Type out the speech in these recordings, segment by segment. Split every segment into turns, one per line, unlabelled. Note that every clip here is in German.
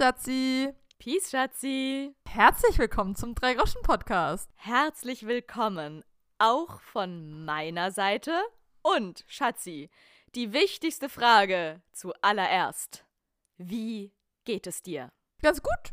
Schatzi.
Peace, Schatzi.
Herzlich willkommen zum Drei-Groschen-Podcast.
Herzlich willkommen auch von meiner Seite. Und, Schatzi, die wichtigste Frage zuallererst. Wie geht es dir?
Ganz gut.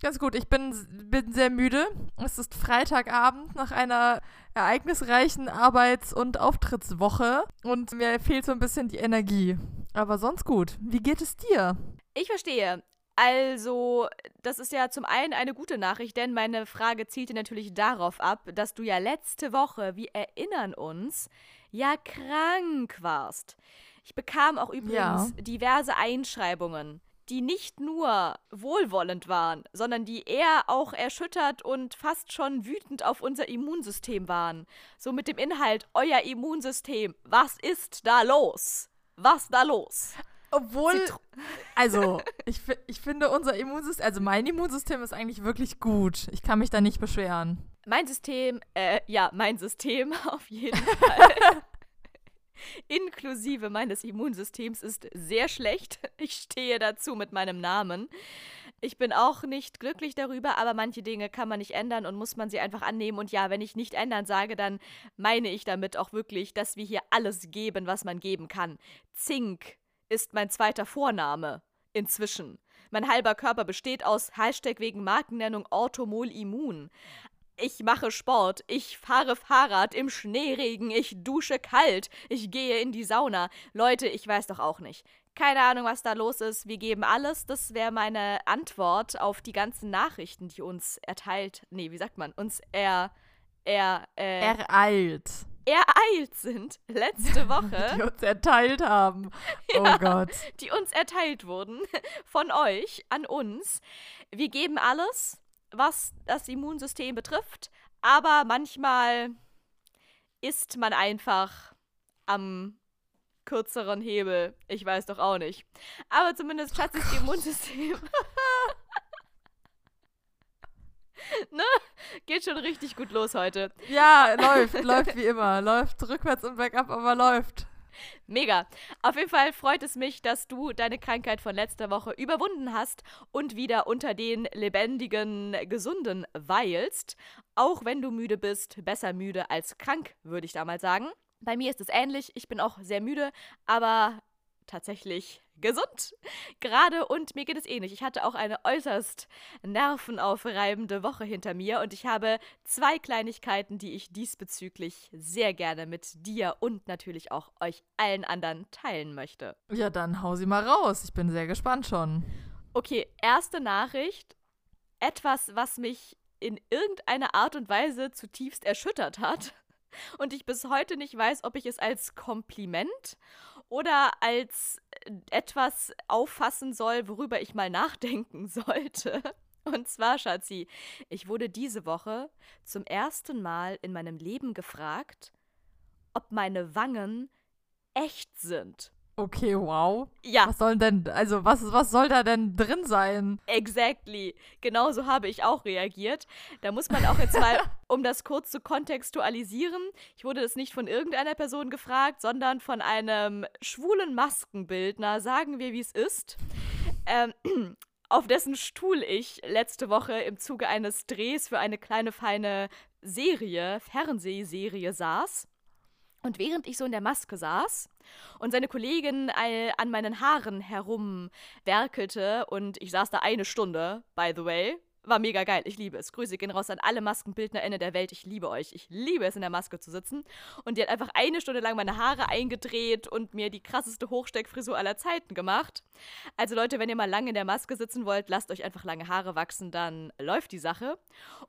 Ganz gut. Ich bin, bin sehr müde. Es ist Freitagabend nach einer ereignisreichen Arbeits- und Auftrittswoche und mir fehlt so ein bisschen die Energie. Aber sonst gut. Wie geht es dir?
Ich verstehe. Also, das ist ja zum einen eine gute Nachricht, denn meine Frage zielte natürlich darauf ab, dass du ja letzte Woche, wir erinnern uns, ja krank warst. Ich bekam auch übrigens
Ja.
diverse Einschreibungen, die nicht nur wohlwollend waren, sondern die eher auch erschüttert und fast schon wütend auf unser Immunsystem waren. So mit dem Inhalt, euer Immunsystem, was ist da los? Was da los?
Obwohl,
Zitro-
also, ich, ich finde unser Immunsystem, also mein Immunsystem ist eigentlich wirklich gut. Ich kann mich da nicht beschweren.
Mein System, äh, ja, mein System auf jeden Fall. Inklusive meines Immunsystems ist sehr schlecht. Ich stehe dazu mit meinem Namen. Ich bin auch nicht glücklich darüber, aber manche Dinge kann man nicht ändern und muss man sie einfach annehmen. Und ja, wenn ich nicht ändern sage, dann meine ich damit auch wirklich, dass wir hier alles geben, was man geben kann. Zink ist mein zweiter Vorname inzwischen. Mein halber Körper besteht aus Hashtag wegen Markennennung Orthomol Immun. Ich mache Sport, ich fahre Fahrrad im Schneeregen, ich dusche kalt, ich gehe in die Sauna. Leute, ich weiß doch auch nicht. Keine Ahnung, was da los ist. Wir geben alles. Das wäre meine Antwort auf die ganzen Nachrichten, die uns erteilt. Nee, wie sagt man? Uns er. er. äh,
Ereilt.
Ereilt sind letzte Woche
Die uns erteilt haben.
Ja.
Oh Gott.
die uns erteilt wurden von euch an uns. Wir geben alles, was das Immunsystem betrifft, aber manchmal ist man einfach am kürzeren Hebel. Ich weiß doch auch nicht. Aber zumindest Schatzes Immunsystem. ne? Geht schon richtig gut los heute.
Ja, läuft, läuft wie immer. Läuft rückwärts und bergab, aber läuft.
Mega. Auf jeden Fall freut es mich, dass du deine Krankheit von letzter Woche überwunden hast und wieder unter den lebendigen, gesunden weilst. Auch wenn du müde bist, besser müde als krank, würde ich da mal sagen. Bei mir ist es ähnlich. Ich bin auch sehr müde, aber tatsächlich gesund. Gerade und mir geht es ähnlich. Ich hatte auch eine äußerst nervenaufreibende Woche hinter mir und ich habe zwei Kleinigkeiten, die ich diesbezüglich sehr gerne mit dir und natürlich auch euch allen anderen teilen möchte.
Ja, dann hau sie mal raus. Ich bin sehr gespannt schon.
Okay, erste Nachricht. Etwas, was mich in irgendeiner Art und Weise zutiefst erschüttert hat. Und ich bis heute nicht weiß, ob ich es als Kompliment oder als äh, etwas auffassen soll, worüber ich mal nachdenken sollte. Und zwar, Schatzi, ich wurde diese Woche zum ersten Mal in meinem Leben gefragt, ob meine Wangen echt sind.
Okay, wow.
Ja,
Was soll denn, also was, was soll da denn drin sein?
Exactly. Genauso habe ich auch reagiert. Da muss man auch jetzt mal, um das kurz zu kontextualisieren, ich wurde das nicht von irgendeiner Person gefragt, sondern von einem schwulen Maskenbildner, sagen wir, wie es ist, ähm, auf dessen Stuhl ich letzte Woche im Zuge eines Drehs für eine kleine, feine Serie, Fernsehserie saß. Und während ich so in der Maske saß und seine Kollegin an meinen Haaren herumwerkelte und ich saß da eine Stunde, by the way, war mega geil. Ich liebe es. Grüße gehen raus an alle MaskenbildnerInnen der Welt. Ich liebe euch. Ich liebe es, in der Maske zu sitzen. Und die hat einfach eine Stunde lang meine Haare eingedreht und mir die krasseste Hochsteckfrisur aller Zeiten gemacht. Also Leute, wenn ihr mal lange in der Maske sitzen wollt, lasst euch einfach lange Haare wachsen, dann läuft die Sache.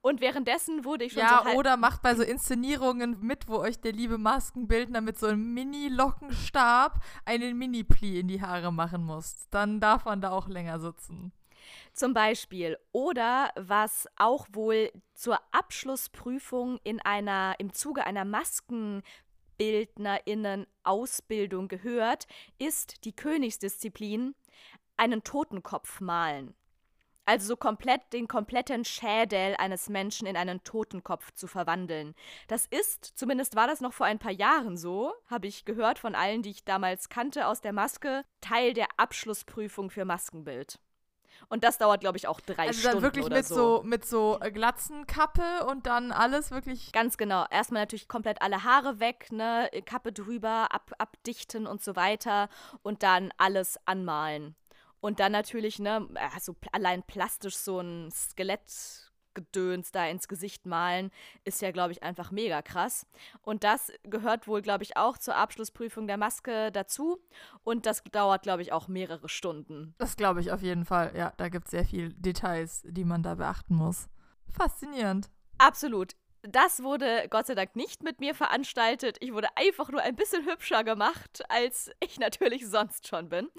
Und währenddessen wurde ich schon
Ja,
so
oder macht bei so Inszenierungen mit, wo euch der liebe Maskenbildner mit so einem Mini-Lockenstab einen Mini-Pli in die Haare machen muss. Dann darf man da auch länger sitzen.
Zum Beispiel. Oder was auch wohl zur Abschlussprüfung in einer, im Zuge einer MaskenbildnerInnen-Ausbildung gehört, ist die Königsdisziplin einen Totenkopf malen. Also so komplett den kompletten Schädel eines Menschen in einen Totenkopf zu verwandeln. Das ist, zumindest war das noch vor ein paar Jahren so, habe ich gehört von allen, die ich damals kannte aus der Maske, Teil der Abschlussprüfung für Maskenbild. Und das dauert, glaube ich, auch drei
also
Stunden.
dann wirklich
oder
mit
so.
so mit so äh, Glatzenkappe und dann alles wirklich.
Ganz genau. Erstmal natürlich komplett alle Haare weg, ne, Kappe drüber, ab, abdichten und so weiter und dann alles anmalen. Und dann natürlich, ne, äh, so pl- allein plastisch so ein Skelettgedöns da ins Gesicht malen, ist ja, glaube ich, einfach mega krass. Und das gehört wohl, glaube ich, auch zur Abschlussprüfung der Maske dazu. Und das dauert, glaube ich, auch mehrere Stunden.
Das glaube ich auf jeden Fall. Ja, da gibt es sehr viele Details, die man da beachten muss. Faszinierend.
Absolut. Das wurde Gott sei Dank nicht mit mir veranstaltet. Ich wurde einfach nur ein bisschen hübscher gemacht, als ich natürlich sonst schon bin.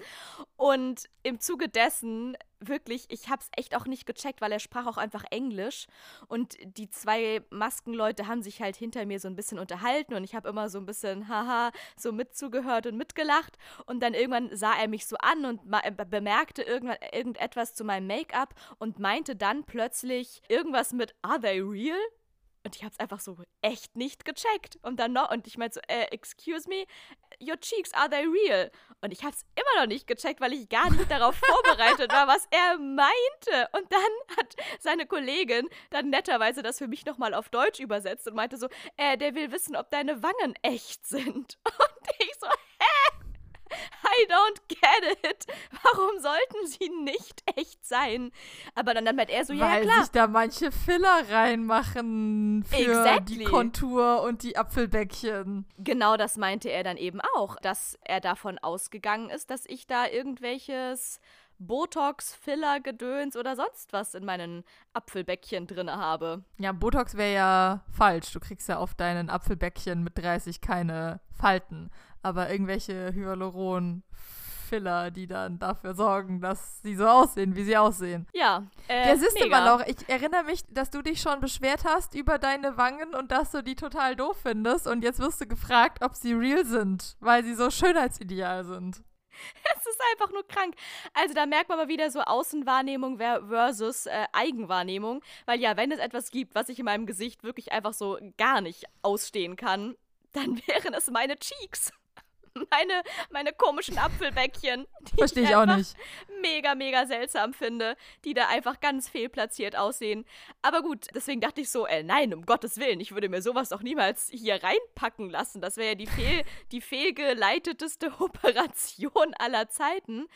Und im Zuge dessen, wirklich, ich habe es echt auch nicht gecheckt, weil er sprach auch einfach Englisch. Und die zwei Maskenleute haben sich halt hinter mir so ein bisschen unterhalten und ich habe immer so ein bisschen, haha, so mitzugehört und mitgelacht. Und dann irgendwann sah er mich so an und äh, bemerkte irgendwann, irgendetwas zu meinem Make-up und meinte dann plötzlich irgendwas mit, are they real? Und ich habe es einfach so echt nicht gecheckt. Und dann noch, und ich meinte so, äh, excuse me, your cheeks, are they real? Und ich habe es immer noch nicht gecheckt, weil ich gar nicht darauf vorbereitet war, was er meinte. Und dann hat seine Kollegin dann netterweise das für mich nochmal auf Deutsch übersetzt und meinte so, äh, der will wissen, ob deine Wangen echt sind. Und ich so? I don't get it. Warum sollten sie nicht echt sein? Aber dann, dann meint er so, ja,
Weil
klar.
sich da manche Filler reinmachen für
Exactly.
die Kontur und die Apfelbäckchen.
Genau das meinte er dann eben auch, dass er davon ausgegangen ist, dass ich da irgendwelches Botox, Filler, Gedöns oder sonst was in meinen Apfelbäckchen drinne habe.
Ja, Botox wäre ja falsch. Du kriegst ja auf deinen Apfelbäckchen mit 30 keine Falten. Aber irgendwelche Hyaluron-Filler, die dann dafür sorgen, dass sie so aussehen, wie sie aussehen.
Ja, äh,
Ja, siehst du mal, Laura, ich erinnere mich, dass du dich schon beschwert hast über deine Wangen und dass du die total doof findest. Und jetzt wirst du gefragt, ob sie real sind, weil sie so Schönheitsideal sind.
Es ist einfach nur krank. Also da merkt man mal wieder so Außenwahrnehmung ver- versus äh, Eigenwahrnehmung. Weil ja, wenn es etwas gibt, was ich in meinem Gesicht wirklich einfach so gar nicht ausstehen kann, dann wären es meine Cheeks. Meine, meine komischen Apfelbäckchen, die
Verstehe ich auch
einfach
nicht.
mega, mega seltsam finde, die da einfach ganz fehlplatziert aussehen. Aber gut, deswegen dachte ich so, äh, nein, um Gottes Willen, ich würde mir sowas doch niemals hier reinpacken lassen. Das wäre ja die, fehl, die fehlgeleiteteste Operation aller Zeiten.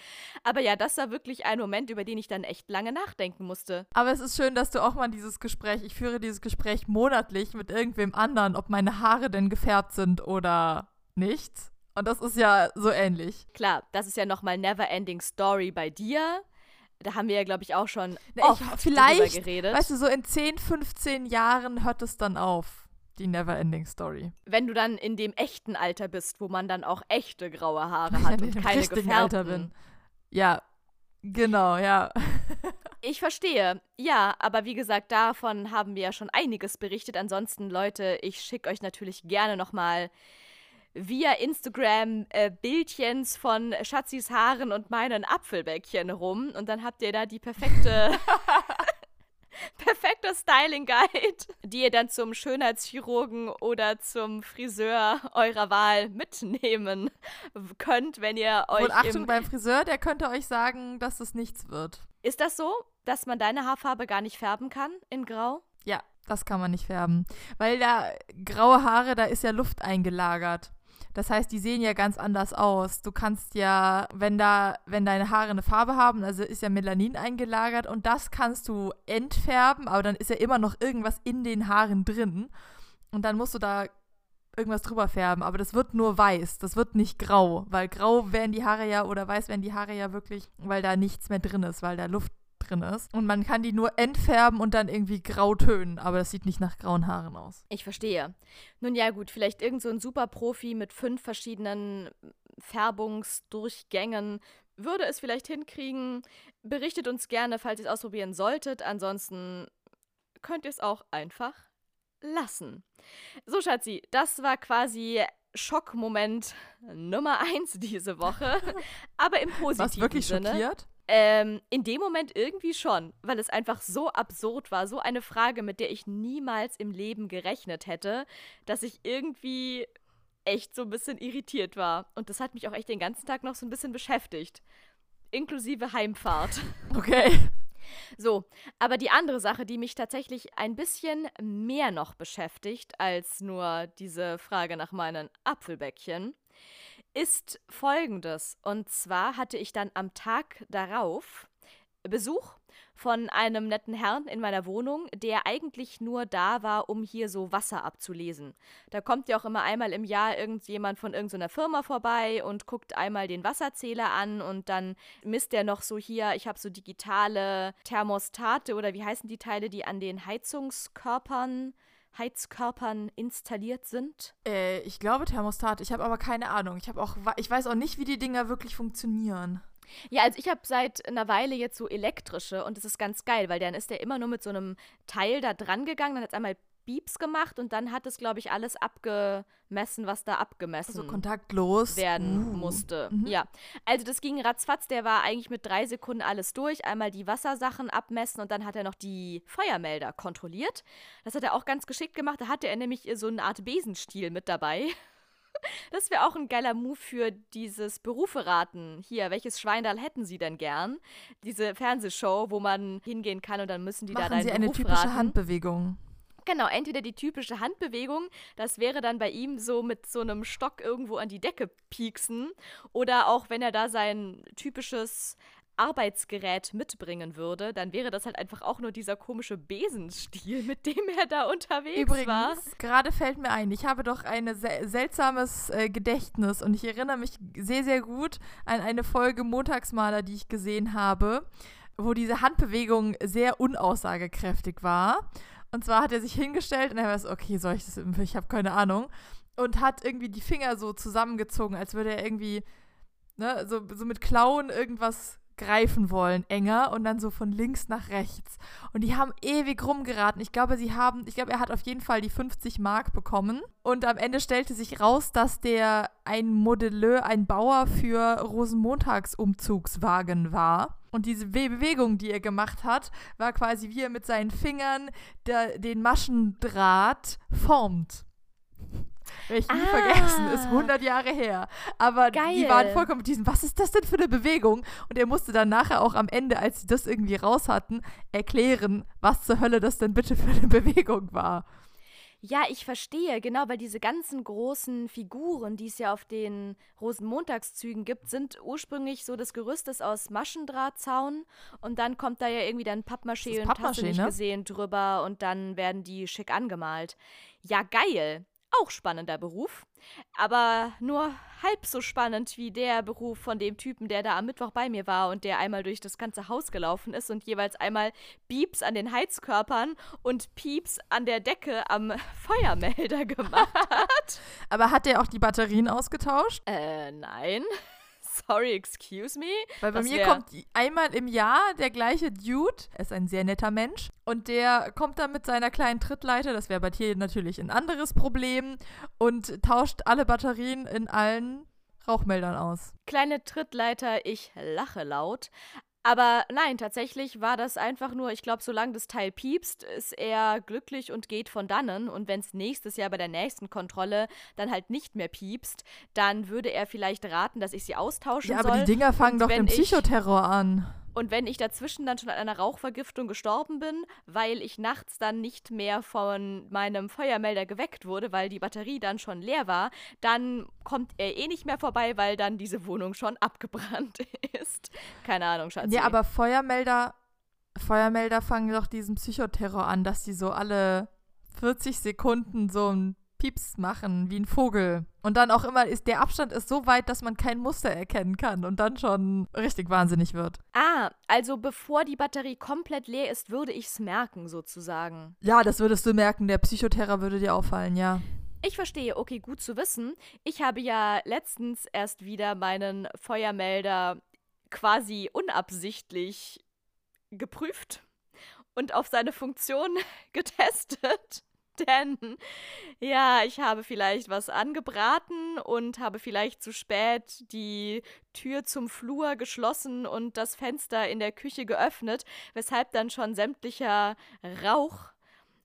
Aber ja, das war wirklich ein Moment, über den ich dann echt lange nachdenken musste.
Aber es ist schön, dass du auch mal dieses Gespräch, ich führe dieses Gespräch monatlich mit irgendwem anderen, ob meine Haare denn gefärbt sind oder nicht. Und das ist ja so ähnlich.
Klar, das ist ja nochmal Neverending Story bei dir. Da haben wir ja, glaube ich, auch schon
Na,
oft
ich, vielleicht,
geredet.
weißt du, so in 10, 15 Jahren hört es dann auf, die Neverending Story.
wenn du dann in dem echten Alter bist, wo man dann auch echte graue Haare hat und keine gefärbten.
Alter bin. Ja, genau, ja.
Ich verstehe. Ja, aber wie gesagt, davon haben wir ja schon einiges berichtet. Ansonsten, Leute, ich schicke euch natürlich gerne nochmal via Instagram äh, Bildchens von Schatzis Haaren und meinen Apfelbäckchen rum. Und dann habt ihr da die perfekte, perfekte Styling Guide, die ihr dann zum Schönheitschirurgen oder zum Friseur eurer Wahl mitnehmen könnt, wenn ihr euch
Und Achtung
im
beim Friseur, der könnte euch sagen, dass es nichts wird.
Ist das so, dass man deine Haarfarbe gar nicht färben kann in Grau?
Ja, das kann man nicht färben. Weil da graue Haare, da ist ja Luft eingelagert. Das heißt, die sehen ja ganz anders aus. Du kannst ja, wenn da, wenn deine Haare eine Farbe haben, also ist ja Melanin eingelagert und das kannst du entfärben, aber dann ist ja immer noch irgendwas in den Haaren drin. Und dann musst du da irgendwas drüber färben, aber das wird nur weiß, das wird nicht grau, weil grau werden die Haare ja oder weiß werden die Haare ja wirklich, weil da nichts mehr drin ist, weil da Luft drin ist. Und man kann die nur entfärben und dann irgendwie grau tönen, aber das sieht nicht nach grauen Haaren aus.
Ich verstehe. Nun ja, gut, vielleicht irgend so ein Superprofi mit fünf verschiedenen Färbungsdurchgängen würde es vielleicht hinkriegen. Berichtet uns gerne, falls ihr es ausprobieren solltet. Ansonsten könnt ihr es auch einfach lassen. So, Schatzi, das war quasi Schockmoment Nummer eins diese Woche. Aber im positiven
Was wirklich
Sinne.
schockiert?
Ähm, in dem Moment irgendwie schon, weil es einfach so absurd war, so eine Frage, mit der ich niemals im Leben gerechnet hätte, dass ich irgendwie echt so ein bisschen irritiert war. Und das hat mich auch echt den ganzen Tag noch so ein bisschen beschäftigt. inklusive Heimfahrt.
Okay.
So, aber die andere Sache, die mich tatsächlich ein bisschen mehr noch beschäftigt als nur diese Frage nach meinen Apfelbäckchen, ist folgendes. Und zwar hatte ich dann am Tag darauf Besuch von einem netten Herrn in meiner Wohnung, der eigentlich nur da war, um hier so Wasser abzulesen. Da kommt ja auch immer einmal im Jahr irgendjemand von irgendeiner Firma vorbei und guckt einmal den Wasserzähler an und dann misst er noch so hier, ich habe so digitale Thermostate oder wie heißen die Teile, die an den Heizungskörpern Heizkörpern installiert sind?
Äh, ich glaube Thermostat. Ich habe aber keine Ahnung. Ich habe auch, ich weiß auch nicht, wie die Dinger wirklich funktionieren.
Ja, also ich habe seit einer Weile jetzt so elektrische und das ist ganz geil, weil dann ist der immer nur mit so einem Teil da dran gegangen, dann hat es einmal Beeps gemacht und dann hat es, glaube ich, alles abgemessen, was da abgemessen
also kontaktlos
werden uh. musste. Mhm. Ja, also das ging ratzfatz, der war eigentlich mit drei Sekunden alles durch. Einmal die Wassersachen abmessen und dann hat er noch die Feuermelder kontrolliert. Das hat er auch ganz geschickt gemacht. Da hatte er nämlich so eine Art Besenstiel mit dabei. Das wäre auch ein geiler Move für dieses Beruferaten. Hier, welches Schweindal hätten Sie denn gern? Diese Fernsehshow, wo man hingehen kann und dann müssen die
Machen
da deinen
Sie eine
Beruf
typische
raten.
Handbewegung.
Genau, entweder die typische Handbewegung, das wäre dann bei ihm so mit so einem Stock irgendwo an die Decke pieksen, oder auch wenn er da sein typisches Arbeitsgerät mitbringen würde, dann wäre das halt einfach auch nur dieser komische Besenstiel, mit dem er da unterwegs
Übrigens,
war.
gerade fällt mir ein, ich habe doch ein sel seltsames äh, Gedächtnis und ich erinnere mich sehr, sehr gut an eine Folge Montagsmaler, die ich gesehen habe, wo diese Handbewegung sehr unaussagekräftig war. Und zwar hat er sich hingestellt und er war so, okay, soll ich das, ich habe keine Ahnung. Und hat irgendwie die Finger so zusammengezogen, als würde er irgendwie, ne, so, so mit Klauen irgendwas greifen wollen, enger und dann so von links nach rechts. Und die haben ewig rumgeraten. Ich glaube, sie haben, ich glaube, er hat auf jeden Fall die 50 Mark bekommen. Und am Ende stellte sich raus, dass der ein Modelleur, ein Bauer für Rosenmontagsumzugswagen war. Und diese Bewegung, die er gemacht hat, war quasi, wie er mit seinen Fingern der, den Maschendraht formt. Werde ich nie
Ah.
vergessen, ist 100 Jahre her. Aber die
Geil.
waren vollkommen mit diesem, was ist das denn für eine Bewegung? Und er musste dann nachher auch am Ende, als sie das irgendwie raus hatten, erklären, was zur Hölle das denn bitte für eine Bewegung war.
Ja, ich verstehe, genau, weil diese ganzen großen Figuren, die es ja auf den Rosenmontagszügen gibt, sind ursprünglich so, das Gerüst ist aus Maschendrahtzaun und dann kommt da ja irgendwie dann Pappmaché und hast du
Pappmaché,
nicht
ne?
gesehen drüber und dann werden die schick angemalt. Ja, geil. Auch spannender Beruf, aber nur halb so spannend wie der Beruf von dem Typen, der da am Mittwoch bei mir war und der einmal durch das ganze Haus gelaufen ist und jeweils einmal Bieps an den Heizkörpern und Pieps an der Decke am Feuermelder gemacht hat.
Aber hat er auch die Batterien ausgetauscht?
äh, nein. Sorry, excuse me.
Weil bei
Das
mir kommt einmal im Jahr der gleiche Dude, er ist ein sehr netter Mensch, und der kommt dann mit seiner kleinen Trittleiter, das wäre bei dir natürlich ein anderes Problem, und tauscht alle Batterien in allen Rauchmeldern aus.
Kleine Trittleiter, ich lache laut. Aber nein, tatsächlich war das einfach nur, ich glaube, solange das Teil piepst, ist er glücklich und geht von dannen. Und wenn es nächstes Jahr bei der nächsten Kontrolle dann halt nicht mehr piepst, dann würde er vielleicht raten, dass ich sie austauschen
Ja, aber
soll.
die Dinger fangen
Und
doch
ich-
Psychoterror an.
Und wenn ich dazwischen dann schon an einer Rauchvergiftung gestorben bin, weil ich nachts dann nicht mehr von meinem Feuermelder geweckt wurde, weil die Batterie dann schon leer war, dann kommt er eh nicht mehr vorbei, weil dann diese Wohnung schon abgebrannt ist. Keine Ahnung, Schatz.
Ja, aber Feuermelder, Feuermelder fangen doch diesen Psychoterror an, dass die so alle 40 Sekunden so ein Pieps machen, wie ein Vogel. Und dann auch immer ist, der Abstand ist so weit, dass man kein Muster erkennen kann und dann schon richtig wahnsinnig wird.
Ah, also bevor die Batterie komplett leer ist, würde ich es merken, sozusagen.
Ja, das würdest du merken, der Psychoterror würde dir auffallen, ja.
Ich verstehe, okay, gut zu wissen. Ich habe ja letztens erst wieder meinen Feuermelder quasi unabsichtlich geprüft und auf seine Funktion getestet. Denn ja, ich habe vielleicht was angebraten und habe vielleicht zu spät die Tür zum Flur geschlossen und das Fenster in der Küche geöffnet, weshalb dann schon sämtlicher Rauch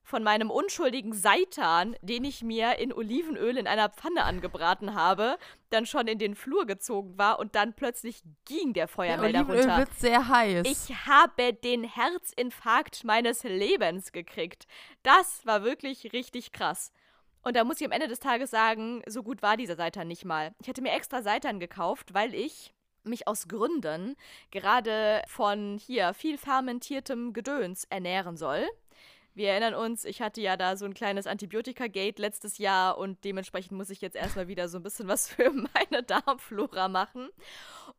von meinem unschuldigen Seitan, den ich mir in Olivenöl in einer Pfanne angebraten habe, dann schon in den Flur gezogen war und dann plötzlich ging der Feuermelder
Olivenöl
runter.
wird sehr heiß.
Ich habe den Herzinfarkt meines Lebens gekriegt. Das war wirklich richtig krass. Und da muss ich am Ende des Tages sagen, so gut war dieser Seitan nicht mal. Ich hatte mir extra Seitan gekauft, weil ich mich aus Gründen gerade von hier viel fermentiertem Gedöns ernähren soll. Wir erinnern uns, ich hatte ja da so ein kleines Antibiotika-Gate letztes Jahr und dementsprechend muss ich jetzt erstmal wieder so ein bisschen was für meine Darmflora machen.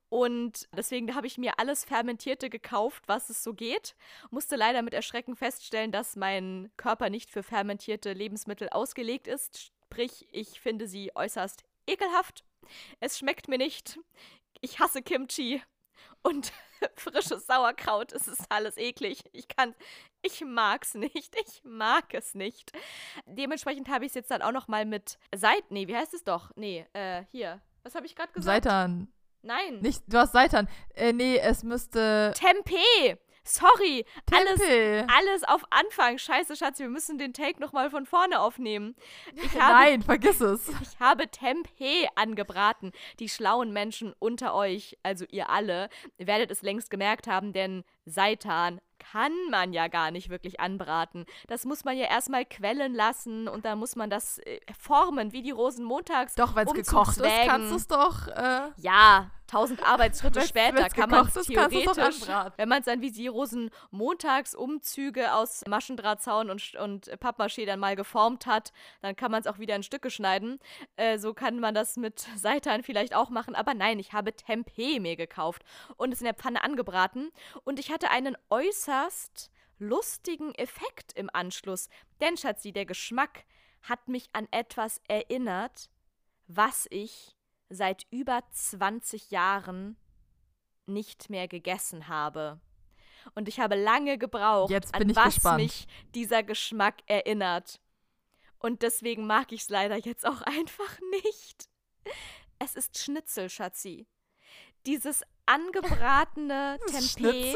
Und deswegen habe ich mir alles Fermentierte gekauft, was es so geht. Musste leider mit Erschrecken feststellen, dass mein Körper nicht für fermentierte Lebensmittel ausgelegt ist. Sprich, ich finde sie äußerst ekelhaft. Es schmeckt mir nicht. Ich hasse Kimchi und frisches Sauerkraut. Es ist alles eklig. Ich kann, ich mag's nicht. Ich mag es nicht. Dementsprechend habe ich es jetzt dann auch noch mal mit Seit, nee, wie heißt es doch? Nee, äh, hier. Was habe ich gerade gesagt?
Seitan.
Nein.
Nicht, du hast Seitan. Äh, nee, es müsste.
Tempeh. Sorry, alles,
Tempel.
alles auf Anfang. Scheiße, Schatz, wir müssen den Take nochmal von vorne aufnehmen. Habe,
Nein, vergiss es.
ich habe Tempeh angebraten. Die schlauen Menschen unter euch, also ihr alle, werdet es längst gemerkt haben, denn Seitan kann man ja gar nicht wirklich anbraten. Das muss man ja erstmal quellen lassen und dann muss man das äh, formen, wie die Rosenmontags.
Doch, wenn es gekocht ist, kannst du es doch. Äh,
Ja, tausend Arbeitsschritte später kann man
doch
theoretisch, wenn man es dann wie die Rosenmontagsumzüge aus Maschendrahtzaun und, und Pappmaché dann mal geformt hat, dann kann man es auch wieder in Stücke schneiden. Äh, so kann man das mit Seitan vielleicht auch machen, aber nein, ich habe Tempeh mir gekauft und es in der Pfanne angebraten. Und ich hatte einen äußerst lustigen Effekt im Anschluss, denn Schatzi, der Geschmack hat mich an etwas erinnert, was ich seit über 20 Jahren nicht mehr gegessen habe. Und ich habe lange gebraucht, an was
gespannt.
mich dieser Geschmack erinnert. Und deswegen mag ich es leider jetzt auch einfach nicht. Es ist Schnitzel, Schatzi. Dieses angebratene Tempeh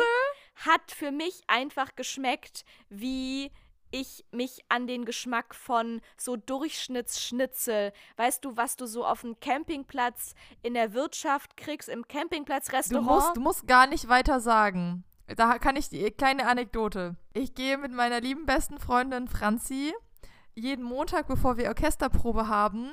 hat für mich einfach geschmeckt, wie ich mich an den Geschmack von so Durchschnittsschnitzel, weißt du, was du so auf dem Campingplatz in der Wirtschaft kriegst, im
Du
Campingplatzrestaurant.
musst, du musst gar nicht weiter sagen. Da kann ich die kleine Anekdote. Ich gehe mit meiner lieben besten Freundin Franzi jeden Montag, bevor wir Orchesterprobe haben,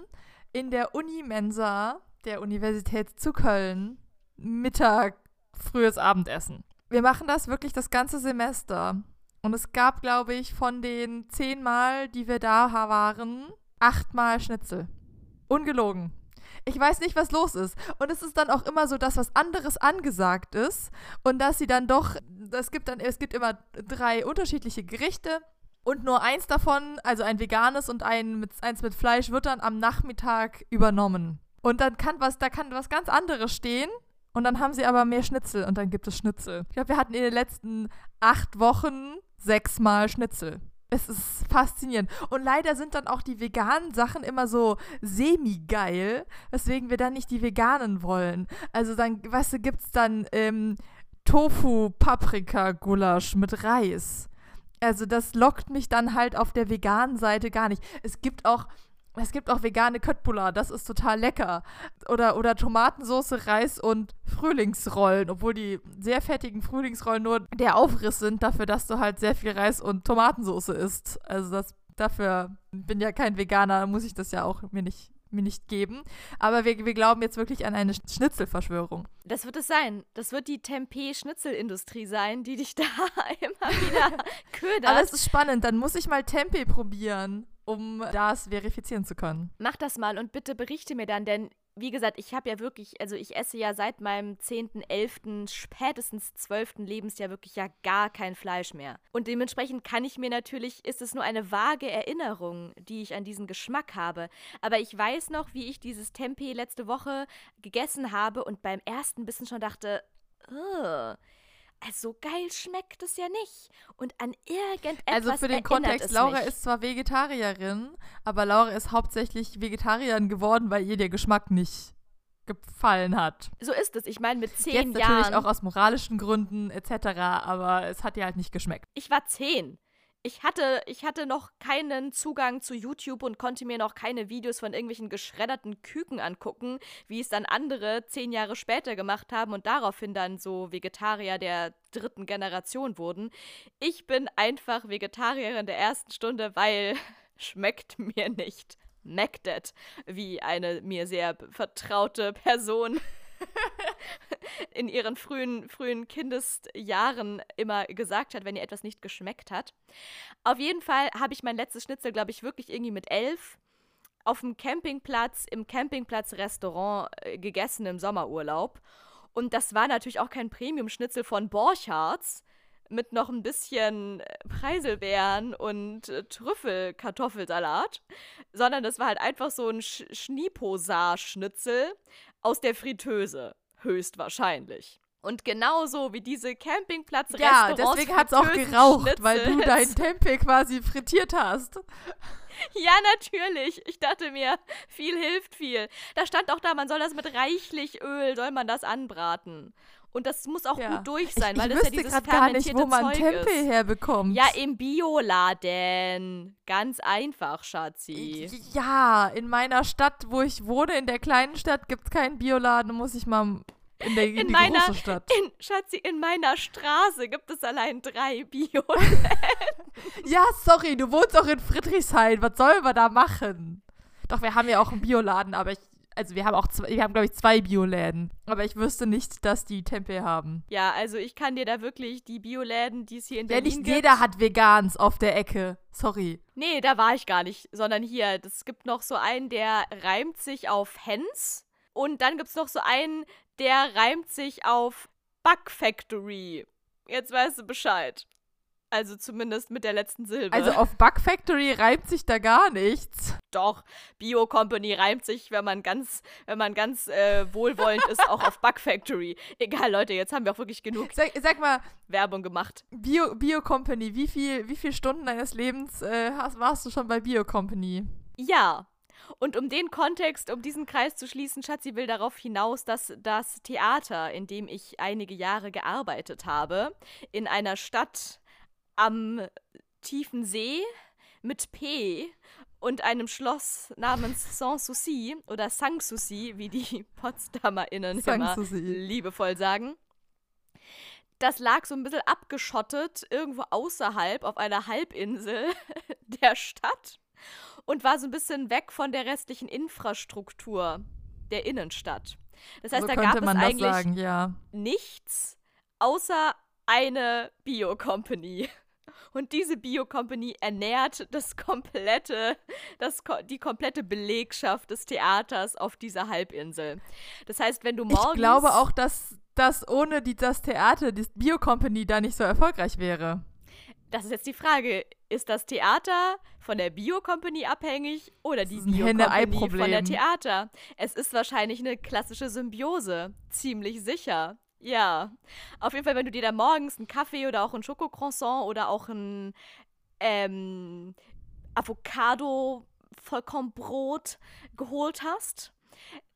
in der Unimensa der Universität zu Köln Mittag, frühes Abendessen. Wir machen das wirklich das ganze Semester. Und es gab, glaube ich, von den zehn Mal, die wir da waren, achtmal Schnitzel. Ungelogen. Ich weiß nicht, was los ist. Und es ist dann auch immer so, dass was anderes angesagt ist und dass sie dann doch, es gibt dann, es gibt immer drei unterschiedliche Gerichte und nur eins davon, also ein veganes und ein mit, eins mit Fleisch, wird dann am Nachmittag übernommen. Und dann kann was, da kann was ganz anderes stehen und dann haben sie aber mehr Schnitzel und dann gibt es Schnitzel. Ich glaube, wir hatten in den letzten acht Wochen sechsmal Schnitzel. Es ist faszinierend. Und leider sind dann auch die veganen Sachen immer so semi-geil, weswegen wir dann nicht die veganen wollen. Also dann, weißt du, gibt's dann ähm, Tofu-Paprika-Gulasch mit Reis. Also das lockt mich dann halt auf der veganen Seite gar nicht. Es gibt auch es gibt auch vegane Köttbullar, das ist total lecker. Oder, oder Tomatensauce, Reis und Frühlingsrollen, obwohl die sehr fettigen Frühlingsrollen nur der Aufriss sind dafür, dass du halt sehr viel Reis und Tomatensauce isst. Also das dafür bin ja kein Veganer, muss ich das ja auch mir nicht, mir nicht geben. Aber wir, wir glauben jetzt wirklich an eine Schnitzelverschwörung.
Das wird es sein. Das wird die Tempeh-Schnitzelindustrie sein, die dich da immer wieder ködert.
Aber es ist spannend, dann muss ich mal Tempeh probieren, um das verifizieren zu können.
Mach das mal und bitte berichte mir dann, denn wie gesagt, ich habe ja wirklich, also ich esse ja seit meinem 10., 11., spätestens 12. Lebensjahr wirklich ja gar kein Fleisch mehr. Und dementsprechend kann ich mir natürlich, ist es nur eine vage Erinnerung, die ich an diesen Geschmack habe. Aber ich weiß noch, wie ich dieses Tempeh letzte Woche gegessen habe und beim ersten Bissen schon dachte, "Ugh, also so geil schmeckt es ja nicht. Und an irgendetwas
Also für den Kontext, Laura
mich.
ist zwar Vegetarierin, aber Laura ist hauptsächlich Vegetarierin geworden, weil ihr der Geschmack nicht gefallen hat.
So ist es. Ich meine, mit zehn
Jetzt natürlich
Jahren.
auch aus moralischen Gründen etc., aber es hat ihr halt nicht geschmeckt.
Ich war zehn. Ich hatte, ich hatte noch keinen Zugang zu YouTube und konnte mir noch keine Videos von irgendwelchen geschredderten Küken angucken, wie es dann andere zehn Jahre später gemacht haben und daraufhin dann so Vegetarier der dritten Generation wurden. Ich bin einfach Vegetarierin der ersten Stunde, weil schmeckt mir nicht. Macdet, wie eine mir sehr vertraute Person in ihren frühen, frühen Kindesjahren immer gesagt hat, wenn ihr etwas nicht geschmeckt hat. Auf jeden Fall habe ich mein letztes Schnitzel, glaube ich, wirklich irgendwie mit elf auf dem Campingplatz, im Campingplatz-Restaurant äh, gegessen im Sommerurlaub. Und das war natürlich auch kein Premium-Schnitzel von Borchards mit noch ein bisschen äh, Preiselbeeren und äh, Trüffelkartoffelsalat, sondern das war halt einfach so ein Sch Schniposar-Schnitzel aus der Fritteuse, höchstwahrscheinlich. Und genauso wie diese Campingplatz-Restaurants.
Ja, deswegen hat es auch geraucht, weil du dein Tempeh quasi frittiert hast.
Ja, natürlich. Ich dachte mir, viel hilft viel. Da stand auch da, man soll das mit reichlich Öl, soll man das anbraten. Und das muss auch ja. gut durch sein, weil
ich,
ich das ja dieses
gar nicht, wo man
Zeug
Tempeh
ist.
herbekommt.
Ja, im Bioladen. Ganz einfach, Schatzi.
Ja, in meiner Stadt, wo ich wohne, in der kleinen Stadt, gibt es keinen Bioladen. Muss ich mal in, der, in, in meiner, große Stadt.
In, Schatzi, in meiner Straße gibt es allein drei Bioläden.
ja, sorry, du wohnst auch in Friedrichshain. Was sollen wir da machen? Doch, wir haben ja auch einen Bioladen, aber ich also wir haben auch zwei, wir haben glaube ich zwei Bioläden, aber ich wüsste nicht, dass die Tempeh haben.
Ja, also ich kann dir da wirklich die Bioläden, die es hier in
ja,
Berlin
nicht gibt. jeder hat Vegans auf der Ecke. Sorry.
Nee, da war ich gar nicht, sondern hier, es gibt noch so einen, der reimt sich auf Hens und dann gibt es noch so einen, der reimt sich auf Bug Factory. Jetzt weißt du Bescheid. Also zumindest mit der letzten Silbe.
Also auf Bug Factory reimt sich da gar nichts.
Doch, Bio Company reimt sich, wenn man ganz, wenn man ganz äh, wohlwollend ist, auch auf Bug Factory. Egal, Leute, jetzt haben wir auch wirklich genug
sag, sag mal,
Werbung gemacht.
Bio, Bio Company, wie viel, wie viele Stunden deines Lebens äh, hast, warst du schon bei Bio Company?
Ja, und um den Kontext, um diesen Kreis zu schließen, Schatzi will darauf hinaus, dass das Theater, in dem ich einige Jahre gearbeitet habe, in einer Stadt am tiefen See mit P und einem Schloss namens Sanssouci oder Sanssouci, wie die PotsdamerInnen immer liebevoll sagen. Das lag so ein bisschen abgeschottet irgendwo außerhalb auf einer Halbinsel der Stadt und war so ein bisschen weg von der restlichen Infrastruktur der Innenstadt. Das heißt, so da gab es eigentlich
sagen, ja.
nichts außer eine Bio-Company. Und diese Bio-Company ernährt das komplette, das, die komplette Belegschaft des Theaters auf dieser Halbinsel. Das heißt, wenn du morgens.
Ich glaube auch, dass, dass ohne die, das Theater, die Bio-Company da nicht so erfolgreich wäre.
Das ist jetzt die Frage. Ist das Theater von der Bio-Company abhängig oder die Bio-Company von der Theater? Es ist wahrscheinlich eine klassische Symbiose. Ziemlich sicher. Ja, auf jeden Fall, wenn du dir da morgens einen Kaffee oder auch ein Schokocroissant oder auch ein ähm, Avocado-Vollkornbrot geholt hast,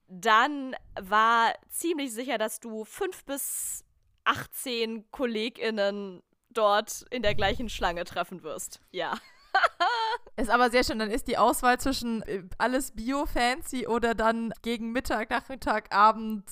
dann war ziemlich sicher, dass du fünf bis 18 KollegInnen dort in der gleichen Schlange treffen wirst. Ja.
Ist aber sehr schön. Dann ist die Auswahl zwischen äh, alles Bio-Fancy oder dann gegen Mittag, Nachmittag, Abend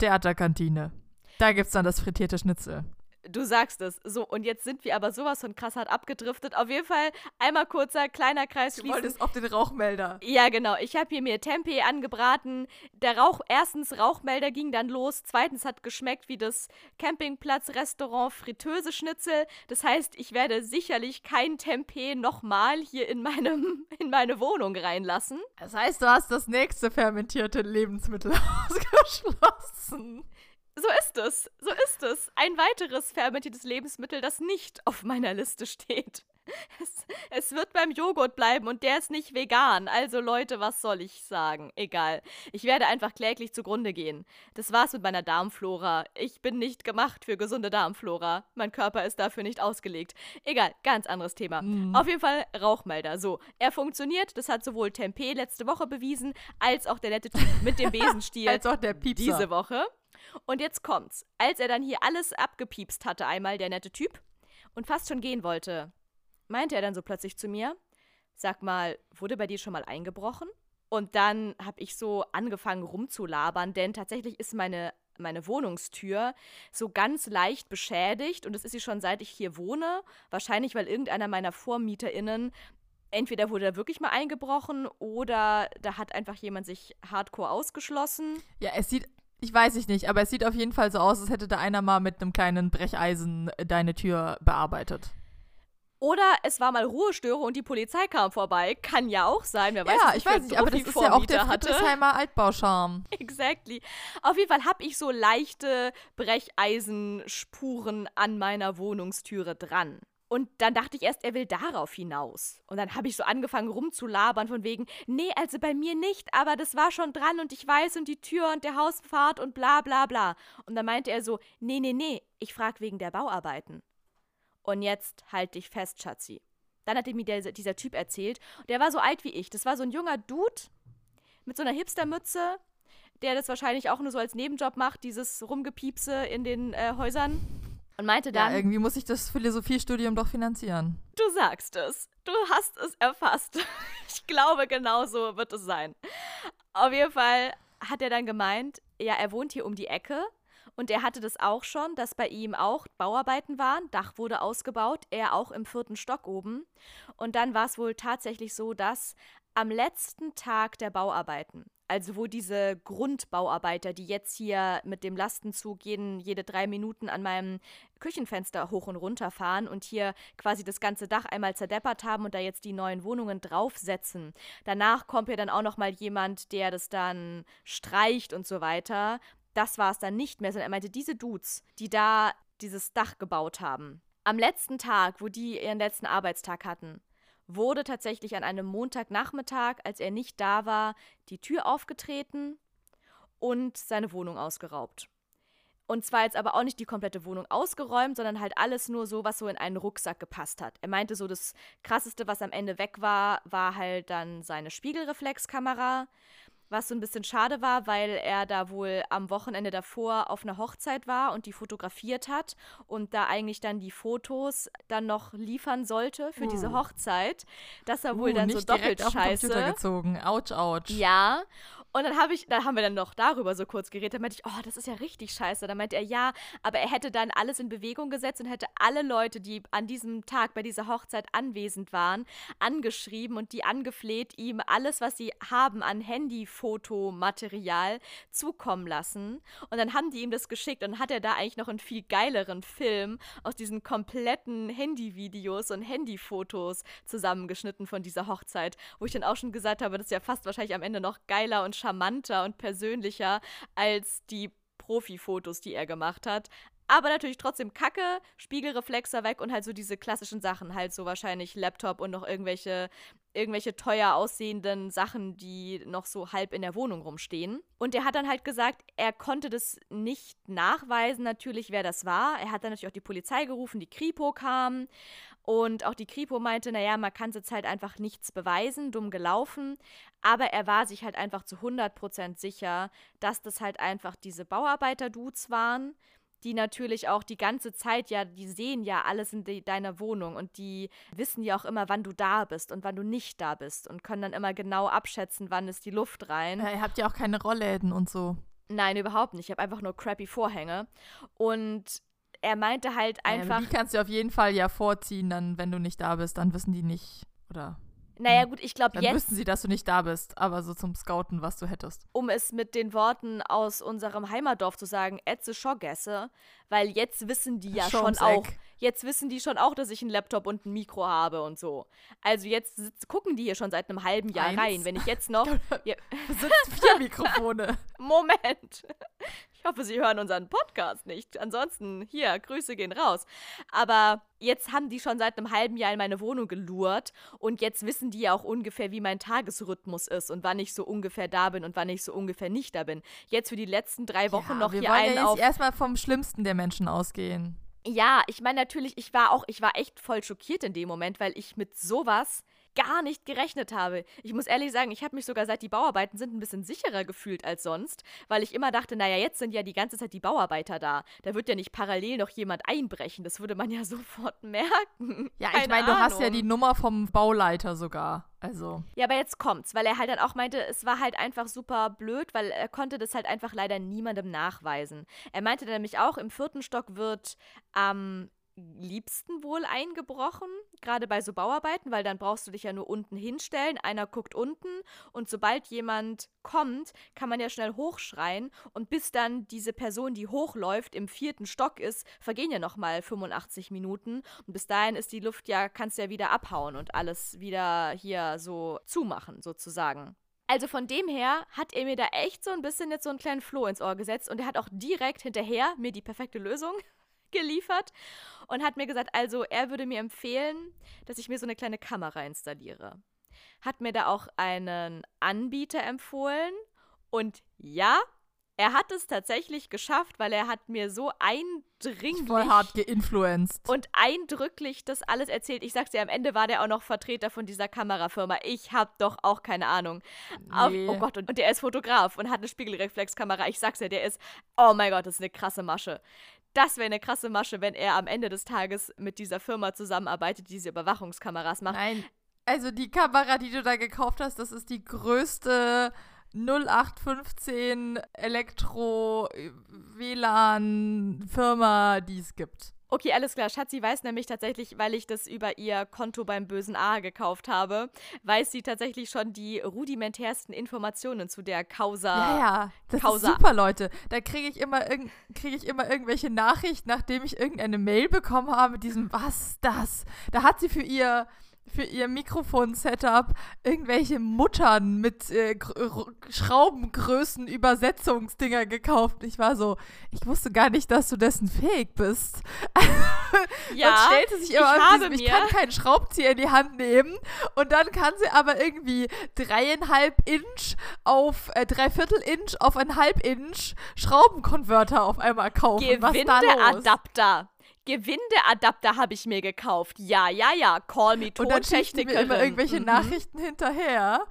Theaterkantine. Da gibt's dann das frittierte Schnitzel.
Du sagst es. So, und jetzt sind wir aber sowas von krass hart abgedriftet. Auf jeden Fall einmal kurzer, kleiner Kreis
schließen. Du wolltest auf den Rauchmelder.
Ja, genau. Ich habe hier mir Tempeh angebraten. Der Rauch, erstens Rauchmelder ging dann los. Zweitens hat geschmeckt wie das Campingplatz-Restaurant Fritteuse Schnitzel. Das heißt, ich werde sicherlich kein Tempeh nochmal hier in, meinem, in meine Wohnung reinlassen.
Das heißt, du hast das nächste fermentierte Lebensmittel ausgeschlossen.
So ist es. So ist es. Ein weiteres fermentiertes Lebensmittel, das nicht auf meiner Liste steht. Es, es, wird beim Joghurt bleiben und der ist nicht vegan. Also Leute, was soll ich sagen? Egal. Ich werde einfach kläglich zugrunde gehen. Das war's mit meiner Darmflora. Ich bin nicht gemacht für gesunde Darmflora. Mein Körper ist dafür nicht ausgelegt. Egal, ganz anderes Thema. Mhm. Auf jeden Fall Rauchmelder. So, er funktioniert. Das hat sowohl Tempeh letzte Woche bewiesen, als auch der nette Typ mit dem Besenstiel
als auch der Piepser.
diese Woche. Und jetzt kommt's. Als er dann hier alles abgepiepst hatte, einmal der nette Typ, und fast schon gehen wollte, meinte er dann so plötzlich zu mir, sag mal, wurde bei dir schon mal eingebrochen? Und dann habe ich so angefangen rumzulabern, denn tatsächlich ist meine, meine Wohnungstür so ganz leicht beschädigt und das ist sie schon seit ich hier wohne. Wahrscheinlich, weil irgendeiner meiner VormieterInnen entweder wurde da wirklich mal eingebrochen oder da hat einfach jemand sich hardcore ausgeschlossen.
Ja, es sieht, ich weiß ich nicht, aber es sieht auf jeden Fall so aus, als hätte da einer mal mit einem kleinen Brecheisen deine Tür bearbeitet.
Oder es war mal Ruhestörung und die Polizei kam vorbei. Kann ja auch sein. Wer weiß,
ja, ich weiß nicht, aber das ist ja auch der Friedrichsheimer Altbauscharm.
Exactly. Auf jeden Fall habe ich so leichte Brecheisenspuren an meiner Wohnungstüre dran. Und dann dachte ich erst, er will darauf hinaus. Und dann habe ich so angefangen rumzulabern von wegen, nee, also bei mir nicht, aber das war schon dran und ich weiß und die Tür und der Hausfahrt und bla bla bla. Und dann meinte er so, nee, nee, nee, ich frage wegen der Bauarbeiten. Und jetzt halt dich fest, Schatzi. Dann hat mir der, dieser Typ erzählt, der war so alt wie ich. Das war so ein junger Dude mit so einer Hipstermütze, der das wahrscheinlich auch nur so als Nebenjob macht, dieses Rumgepiepse in den äh, Häusern. Und meinte dann.
Ja, irgendwie muss ich das Philosophiestudium doch finanzieren.
Du sagst es. Du hast es erfasst. ich glaube, genau so wird es sein. Auf jeden Fall hat er dann gemeint, ja, er wohnt hier um die Ecke und er hatte das auch schon, dass bei ihm auch Bauarbeiten waren, Dach wurde ausgebaut, er auch im vierten Stock oben. Und dann war es wohl tatsächlich so, dass am letzten Tag der Bauarbeiten, also wo diese Grundbauarbeiter, die jetzt hier mit dem Lastenzug jeden, jede drei Minuten an meinem Küchenfenster hoch und runter fahren und hier quasi das ganze Dach einmal zerdeppert haben und da jetzt die neuen Wohnungen draufsetzen. Danach kommt ja dann auch noch mal jemand, der das dann streicht und so weiter das war es dann nicht mehr, sondern er meinte, diese Dudes, die da dieses Dach gebaut haben, am letzten Tag, wo die ihren letzten Arbeitstag hatten, wurde tatsächlich an einem Montagnachmittag, als er nicht da war, die Tür aufgetreten und seine Wohnung ausgeraubt. Und zwar jetzt aber auch nicht die komplette Wohnung ausgeräumt, sondern halt alles nur so, was so in einen Rucksack gepasst hat. Er meinte so, das krasseste, was am Ende weg war, war halt dann seine Spiegelreflexkamera, was so ein bisschen schade war, weil er da wohl am Wochenende davor auf einer Hochzeit war und die fotografiert hat und da eigentlich dann die Fotos dann noch liefern sollte für uh. diese Hochzeit. Das war wohl uh, dann so doppelt scheiße.
gezogen. Ouch, ouch.
Ja. Und dann habe ich, da haben wir dann noch darüber so kurz geredet. Da meinte ich, oh, das ist ja richtig scheiße. Da meinte er, ja, aber er hätte dann alles in Bewegung gesetzt und hätte alle Leute, die an diesem Tag bei dieser Hochzeit anwesend waren, angeschrieben und die angefleht, ihm alles, was sie haben an Handyfotomaterial zukommen lassen. Und dann haben die ihm das geschickt und hat er da eigentlich noch einen viel geileren Film aus diesen kompletten Handyvideos und Handyfotos zusammengeschnitten von dieser Hochzeit, wo ich dann auch schon gesagt habe, das ist ja fast wahrscheinlich am Ende noch geiler und charmanter und persönlicher als die Profi-Fotos, die er gemacht hat. Aber natürlich trotzdem Kacke, Spiegelreflexer weg und halt so diese klassischen Sachen, halt so wahrscheinlich Laptop und noch irgendwelche, irgendwelche teuer aussehenden Sachen, die noch so halb in der Wohnung rumstehen. Und er hat dann halt gesagt, er konnte das nicht nachweisen, natürlich, wer das war. Er hat dann natürlich auch die Polizei gerufen, die Kripo kam. Und auch die Kripo meinte, naja, man kann jetzt halt einfach nichts beweisen, dumm gelaufen. Aber er war sich halt einfach zu 100% sicher, dass das halt einfach diese Bauarbeiter-Dudes waren, die natürlich auch die ganze Zeit ja, die sehen ja alles in de deiner Wohnung und die wissen ja auch immer, wann du da bist und wann du nicht da bist und können dann immer genau abschätzen, wann ist die Luft rein.
Ja, ihr habt ja auch keine Rollläden und so.
Nein, überhaupt nicht. Ich habe einfach nur crappy Vorhänge. Und er meinte halt einfach.
Ja, die kannst du auf jeden Fall ja vorziehen, dann, wenn du nicht da bist, dann wissen die nicht, oder?
Naja, gut, ich glaube
jetzt. Dann wüssten sie, dass du nicht da bist, aber so zum Scouten, was du hättest.
Um es mit den Worten aus unserem Heimatdorf zu sagen, Etze Schoggesse, weil jetzt wissen die ja schon auch. Jetzt wissen die schon auch, dass ich einen Laptop und ein Mikro habe und so. Also jetzt sitz, gucken die hier schon seit einem halben Jahr Eins. rein. Wenn ich jetzt noch.
ja, sitzen vier Mikrofone.
Moment. Ich hoffe, Sie hören unseren Podcast nicht. Ansonsten, hier, Grüße gehen raus. Aber jetzt haben die schon seit einem halben Jahr in meine Wohnung gelurrt und jetzt wissen die ja auch ungefähr, wie mein Tagesrhythmus ist und wann ich so ungefähr da bin und wann ich so ungefähr nicht da bin. Jetzt für die letzten drei Wochen ja, noch
wir
hier
wollen
einen
ja
auf.
erstmal vom Schlimmsten der Menschen ausgehen.
Ja, ich meine natürlich, ich war auch, ich war echt voll schockiert in dem Moment, weil ich mit sowas gar nicht gerechnet habe. Ich muss ehrlich sagen, ich habe mich sogar seit die Bauarbeiten sind ein bisschen sicherer gefühlt als sonst, weil ich immer dachte, naja, jetzt sind ja die ganze Zeit die Bauarbeiter da. Da wird ja nicht parallel noch jemand einbrechen. Das würde man ja sofort merken.
Ja, ich meine, du hast ja die Nummer vom Bauleiter sogar. Also.
Ja, aber jetzt kommt's, weil er halt dann auch meinte, es war halt einfach super blöd, weil er konnte das halt einfach leider niemandem nachweisen. Er meinte nämlich auch, im vierten Stock wird am liebsten wohl eingebrochen, gerade bei so Bauarbeiten, weil dann brauchst du dich ja nur unten hinstellen, einer guckt unten und sobald jemand kommt, kann man ja schnell hochschreien und bis dann diese Person, die hochläuft, im vierten Stock ist, vergehen ja nochmal 85 Minuten und bis dahin ist die Luft ja, kannst ja wieder abhauen und alles wieder hier so zumachen sozusagen. Also von dem her hat er mir da echt so ein bisschen jetzt so einen kleinen Floh ins Ohr gesetzt und er hat auch direkt hinterher mir die perfekte Lösung geliefert und hat mir gesagt, also er würde mir empfehlen, dass ich mir so eine kleine Kamera installiere. Hat mir da auch einen Anbieter empfohlen und ja, er hat es tatsächlich geschafft, weil er hat mir so eindringlich
voll hart geinfluenced
und eindrücklich das alles erzählt. Ich sag's dir, am Ende war der auch noch Vertreter von dieser Kamerafirma. Ich hab doch auch keine Ahnung. Nee. Auf, oh Gott, und, und, der ist Fotograf und hat eine Spiegelreflexkamera. Ich sag's dir, der ist, oh mein Gott, das ist eine krasse Masche. Das wäre eine krasse Masche, wenn er am Ende des Tages mit dieser Firma zusammenarbeitet, die diese Überwachungskameras macht.
Nein, also die Kamera, die du da gekauft hast, das ist die größte 0815 Elektro-WLAN-Firma, die es gibt.
Okay, alles klar. Schatzi weiß nämlich tatsächlich, weil ich das über ihr Konto beim bösen A gekauft habe, weiß sie tatsächlich schon die rudimentärsten Informationen zu der Causa.
Ja, ja, das Causa. ist super, Leute. Da kriege ich, immer krieg ich immer irgendwelche Nachrichten, nachdem ich irgendeine Mail bekommen habe mit diesem, was das? Da hat sie für ihr für ihr Mikrofon-Setup irgendwelche Muttern mit äh, Schraubengrößen Übersetzungsdinger gekauft. Ich war so, ich wusste gar nicht, dass du dessen fähig bist.
Ja,
dann stellte sich immer ich, diesem, ich kann keinen Schraubenzieher in die Hand nehmen und dann kann sie aber irgendwie dreieinhalb Inch auf äh, dreiviertel Inch auf ein halb Inch Schraubenkonverter auf einmal kaufen.
Gewindeadapter. Gewindeadapter habe ich mir gekauft. Ja, ja, ja. Call me Tontechnikerin.
Und dann immer irgendwelche mhm. Nachrichten hinterher.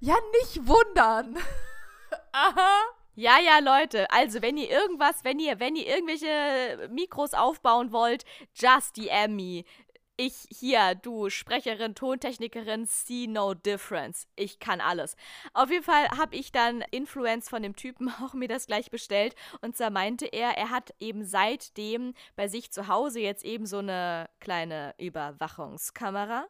Ja, nicht wundern.
Aha. Ja, ja, Leute. Also, wenn ihr irgendwas, wenn ihr, wenn ihr irgendwelche Mikros aufbauen wollt, just DM me ich hier, du Sprecherin, Tontechnikerin, see no difference. Ich kann alles. Auf jeden Fall habe ich dann Influence von dem Typen auch mir das gleich bestellt. Und zwar meinte er, er hat eben seitdem bei sich zu Hause jetzt eben so eine kleine Überwachungskamera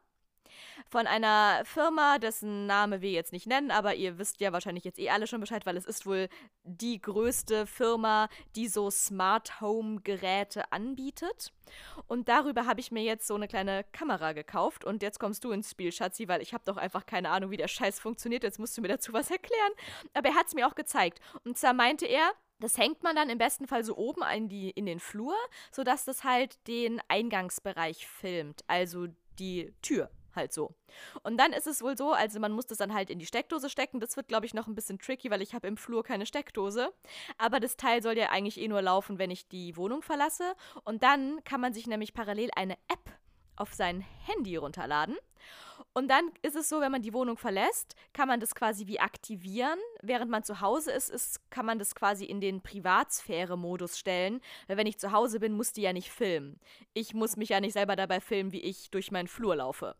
von einer Firma, dessen Name wir jetzt nicht nennen, aber ihr wisst ja wahrscheinlich jetzt eh alle schon Bescheid, weil es ist wohl die größte Firma, die so Smart Home Geräte anbietet. Und darüber habe ich mir jetzt so eine kleine Kamera gekauft und jetzt kommst du ins Spiel, Schatzi, weil ich habe doch einfach keine Ahnung, wie der Scheiß funktioniert. Jetzt musst du mir dazu was erklären. Aber er hat es mir auch gezeigt. Und zwar meinte er, das hängt man dann im besten Fall so oben in, die, in den Flur, sodass das halt den Eingangsbereich filmt, also die Tür halt so. Und dann ist es wohl so, also man muss das dann halt in die Steckdose stecken. Das wird, glaube ich, noch ein bisschen tricky, weil ich habe im Flur keine Steckdose. Aber das Teil soll ja eigentlich eh nur laufen, wenn ich die Wohnung verlasse. Und dann kann man sich nämlich parallel eine App auf sein Handy runterladen. Und dann ist es so, wenn man die Wohnung verlässt, kann man das quasi wie aktivieren. Während man zu Hause ist, ist kann man das quasi in den Privatsphäre-Modus stellen. Weil wenn ich zu Hause bin, muss die ja nicht filmen. Ich muss mich ja nicht selber dabei filmen, wie ich durch meinen Flur laufe.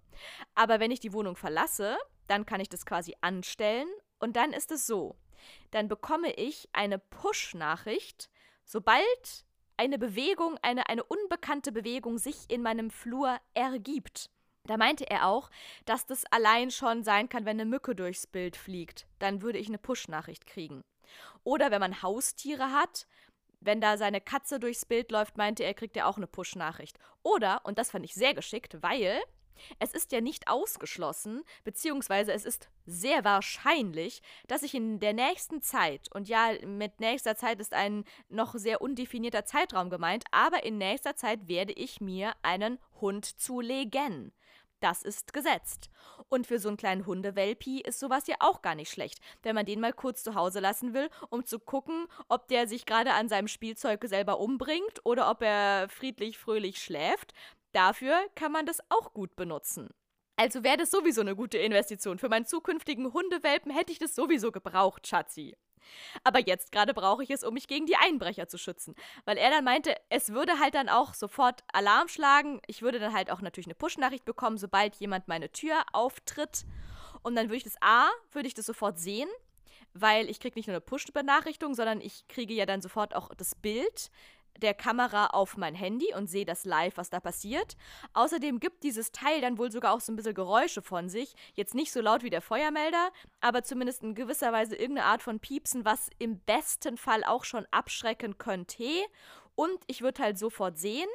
Aber wenn ich die Wohnung verlasse, dann kann ich das quasi anstellen. Und dann ist es so. Dann bekomme ich eine Push-Nachricht, sobald eine Bewegung, eine, eine unbekannte Bewegung sich in meinem Flur ergibt. Da meinte er auch, dass das allein schon sein kann, wenn eine Mücke durchs Bild fliegt. Dann würde ich eine Push-Nachricht kriegen. Oder wenn man Haustiere hat, wenn da seine Katze durchs Bild läuft, meinte er, kriegt er auch eine Push-Nachricht. Oder, und das fand ich sehr geschickt, weil es ist ja nicht ausgeschlossen, beziehungsweise es ist sehr wahrscheinlich, dass ich in der nächsten Zeit, und ja, mit nächster Zeit ist ein noch sehr undefinierter Zeitraum gemeint, aber in nächster Zeit werde ich mir einen Hund zulegen. Das ist gesetzt. Und für so einen kleinen Hundewelpi ist sowas ja auch gar nicht schlecht, wenn man den mal kurz zu Hause lassen will, um zu gucken, ob der sich gerade an seinem Spielzeug selber umbringt oder ob er friedlich fröhlich schläft. Dafür kann man das auch gut benutzen. Also wäre das sowieso eine gute Investition. Für meinen zukünftigen Hundewelpen hätte ich das sowieso gebraucht, Schatzi. Aber jetzt gerade brauche ich es, um mich gegen die Einbrecher zu schützen. Weil er dann meinte, es würde halt dann auch sofort Alarm schlagen. Ich würde dann halt auch natürlich eine Push-Nachricht bekommen, sobald jemand meine Tür auftritt. Und dann würde ich das A, würde ich das sofort sehen weil ich kriege nicht nur eine Push-Benachrichtigung, sondern ich kriege ja dann sofort auch das Bild der Kamera auf mein Handy und sehe das live, was da passiert. Außerdem gibt dieses Teil dann wohl sogar auch so ein bisschen Geräusche von sich. Jetzt nicht so laut wie der Feuermelder, aber zumindest in gewisser Weise irgendeine Art von Piepsen, was im besten Fall auch schon abschrecken könnte. Und ich würde halt sofort sehen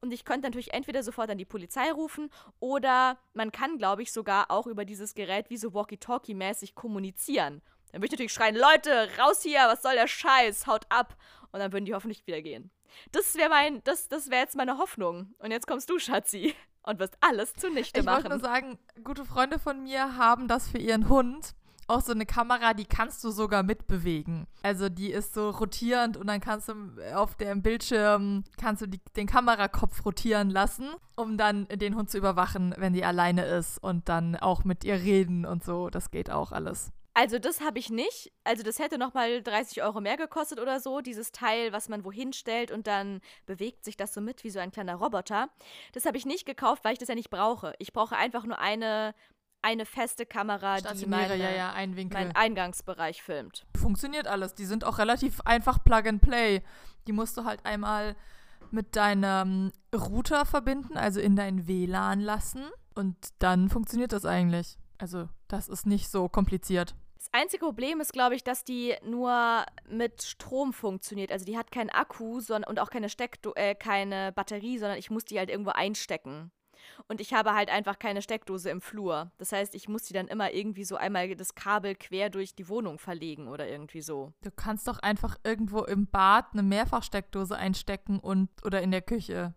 und ich könnte natürlich entweder sofort an die Polizei rufen oder man kann, glaube ich, sogar auch über dieses Gerät wie so Walkie-Talkie-mäßig kommunizieren. Dann würde ich natürlich schreien, Leute, raus hier, was soll der Scheiß, haut ab. Und dann würden die hoffentlich wieder gehen. Das wäre mein, das, das wäre jetzt meine Hoffnung. Und jetzt kommst du, Schatzi, und wirst alles zunichte
ich
machen.
Ich wollte nur sagen, gute Freunde von mir haben das für ihren Hund. Auch so eine Kamera, die kannst du sogar mitbewegen. Also die ist so rotierend und dann kannst du auf dem Bildschirm kannst du die, den Kamerakopf rotieren lassen, um dann den Hund zu überwachen, wenn die alleine ist und dann auch mit ihr reden und so. Das geht auch alles.
Also das habe ich nicht. Also das hätte nochmal 30 Euro mehr gekostet oder so, dieses Teil, was man wohin stellt und dann bewegt sich das so mit wie so ein kleiner Roboter. Das habe ich nicht gekauft, weil ich das ja nicht brauche. Ich brauche einfach nur eine, eine feste Kamera, die meine,
ja, ja,
meinen Eingangsbereich filmt.
Funktioniert alles. Die sind auch relativ einfach Plug and Play. Die musst du halt einmal mit deinem Router verbinden, also in dein WLAN lassen. Und dann funktioniert das eigentlich. Also, das ist nicht so kompliziert.
Das einzige Problem ist, glaube ich, dass die nur mit Strom funktioniert. Also die hat keinen Akku sondern, und auch keine, Steckdo äh, keine Batterie, sondern ich muss die halt irgendwo einstecken. Und ich habe halt einfach keine Steckdose im Flur. Das heißt, ich muss die dann immer irgendwie so einmal das Kabel quer durch die Wohnung verlegen oder irgendwie so.
Du kannst doch einfach irgendwo im Bad eine Mehrfachsteckdose einstecken und oder in der Küche.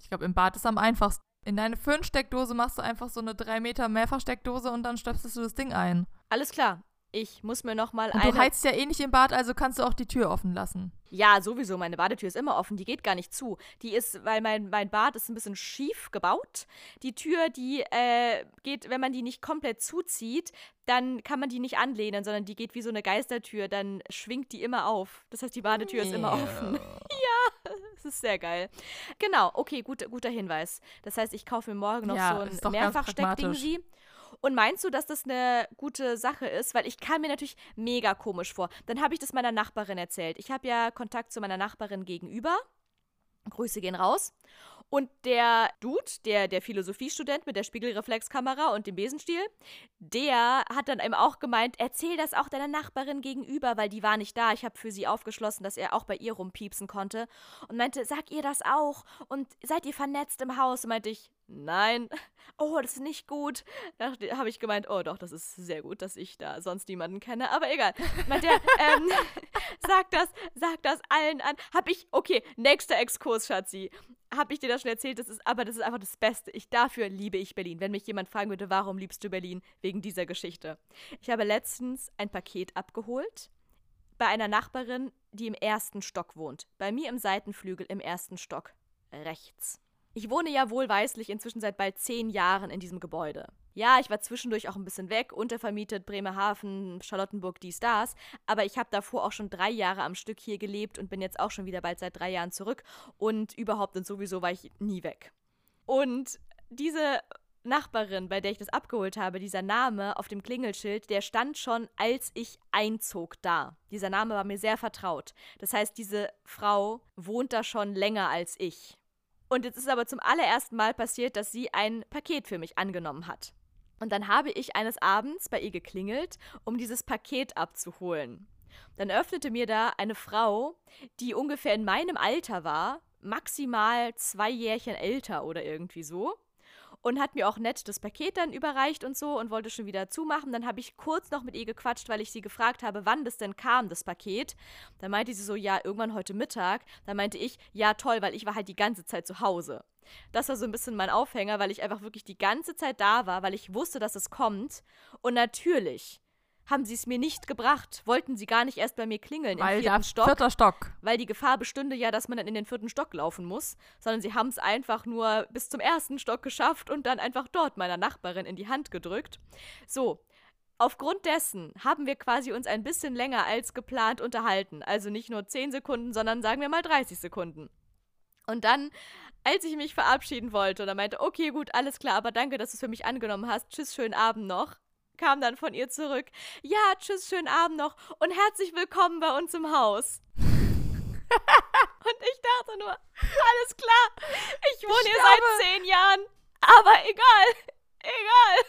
Ich glaube, im Bad ist am einfachsten. In deine Föhnsteckdose machst du einfach so eine 3 Meter Mehrfachsteckdose und dann stöpselst du das Ding ein.
Alles klar. Ich muss mir noch mal und
eine. Du heizt ja eh nicht im Bad, also kannst du auch die Tür offen lassen.
Ja, sowieso. Meine Badetür ist immer offen. Die geht gar nicht zu. Die ist, weil mein, mein Bad ist ein bisschen schief gebaut. Die Tür, die äh, geht, wenn man die nicht komplett zuzieht, dann kann man die nicht anlehnen, sondern die geht wie so eine Geistertür. Dann schwingt die immer auf. Das heißt, die Badetür ist immer offen. ja, das ist sehr geil. Genau, okay, gut, guter Hinweis. Das heißt, ich kaufe mir morgen noch
ja,
so ein Mehrfachsteckding sie. Und meinst du, dass das eine gute Sache ist? Weil ich kam mir natürlich mega komisch vor. Dann habe ich das meiner Nachbarin erzählt. Ich habe ja Kontakt zu meiner Nachbarin gegenüber. Grüße gehen raus. Und der Dude, der, der Philosophiestudent mit der Spiegelreflexkamera und dem Besenstiel, der hat dann eben auch gemeint, erzähl das auch deiner Nachbarin gegenüber, weil die war nicht da. Ich habe für sie aufgeschlossen, dass er auch bei ihr rumpiepsen konnte. Und meinte, sag ihr das auch. Und seid ihr vernetzt im Haus? Und meinte ich, nein. Oh, das ist nicht gut. Da habe ich gemeint, oh doch, das ist sehr gut, dass ich da sonst niemanden kenne. Aber egal. Meinte er, ähm, sag das, sag das allen an. Hab ich, okay, nächster Exkurs, Schatzi habe ich dir das schon erzählt, das ist, aber das ist einfach das Beste. Ich, dafür liebe ich Berlin. Wenn mich jemand fragen würde, warum liebst du Berlin? Wegen dieser Geschichte. Ich habe letztens ein Paket abgeholt bei einer Nachbarin, die im ersten Stock wohnt. Bei mir im Seitenflügel im ersten Stock. Rechts. Ich wohne ja wohlweislich inzwischen seit bald zehn Jahren in diesem Gebäude. Ja, ich war zwischendurch auch ein bisschen weg, untervermietet, Bremerhaven, Charlottenburg, dies, das. Aber ich habe davor auch schon drei Jahre am Stück hier gelebt und bin jetzt auch schon wieder bald seit drei Jahren zurück. Und überhaupt und sowieso war ich nie weg. Und diese Nachbarin, bei der ich das abgeholt habe, dieser Name auf dem Klingelschild, der stand schon, als ich einzog da. Dieser Name war mir sehr vertraut. Das heißt, diese Frau wohnt da schon länger als ich. Und jetzt ist aber zum allerersten Mal passiert, dass sie ein Paket für mich angenommen hat. Und dann habe ich eines Abends bei ihr geklingelt, um dieses Paket abzuholen. Dann öffnete mir da eine Frau, die ungefähr in meinem Alter war, maximal zwei Jährchen älter oder irgendwie so und hat mir auch nett das Paket dann überreicht und so und wollte schon wieder zumachen. Dann habe ich kurz noch mit ihr gequatscht, weil ich sie gefragt habe, wann das denn kam, das Paket. Dann meinte sie so, ja, irgendwann heute Mittag. Dann meinte ich, ja, toll, weil ich war halt die ganze Zeit zu Hause. Das war so ein bisschen mein Aufhänger, weil ich einfach wirklich die ganze Zeit da war, weil ich wusste, dass es kommt. Und natürlich haben sie es mir nicht gebracht. Wollten sie gar nicht erst bei mir klingeln
Weil
im vierten Stock.
vierter Stock.
Weil die Gefahr bestünde ja, dass man dann in den vierten Stock laufen muss. Sondern sie haben es einfach nur bis zum ersten Stock geschafft und dann einfach dort meiner Nachbarin in die Hand gedrückt. So. Aufgrund dessen haben wir quasi uns ein bisschen länger als geplant unterhalten. Also nicht nur 10 Sekunden, sondern sagen wir mal 30 Sekunden. Und dann, als ich mich verabschieden wollte und er meinte, okay, gut, alles klar, aber danke, dass du es für mich angenommen hast. Tschüss, schönen Abend noch. Kam dann von ihr zurück. Ja, tschüss, schönen Abend noch und herzlich willkommen bei uns im Haus. und ich dachte nur, alles klar, ich wohne hier seit zehn Jahren, aber egal, egal.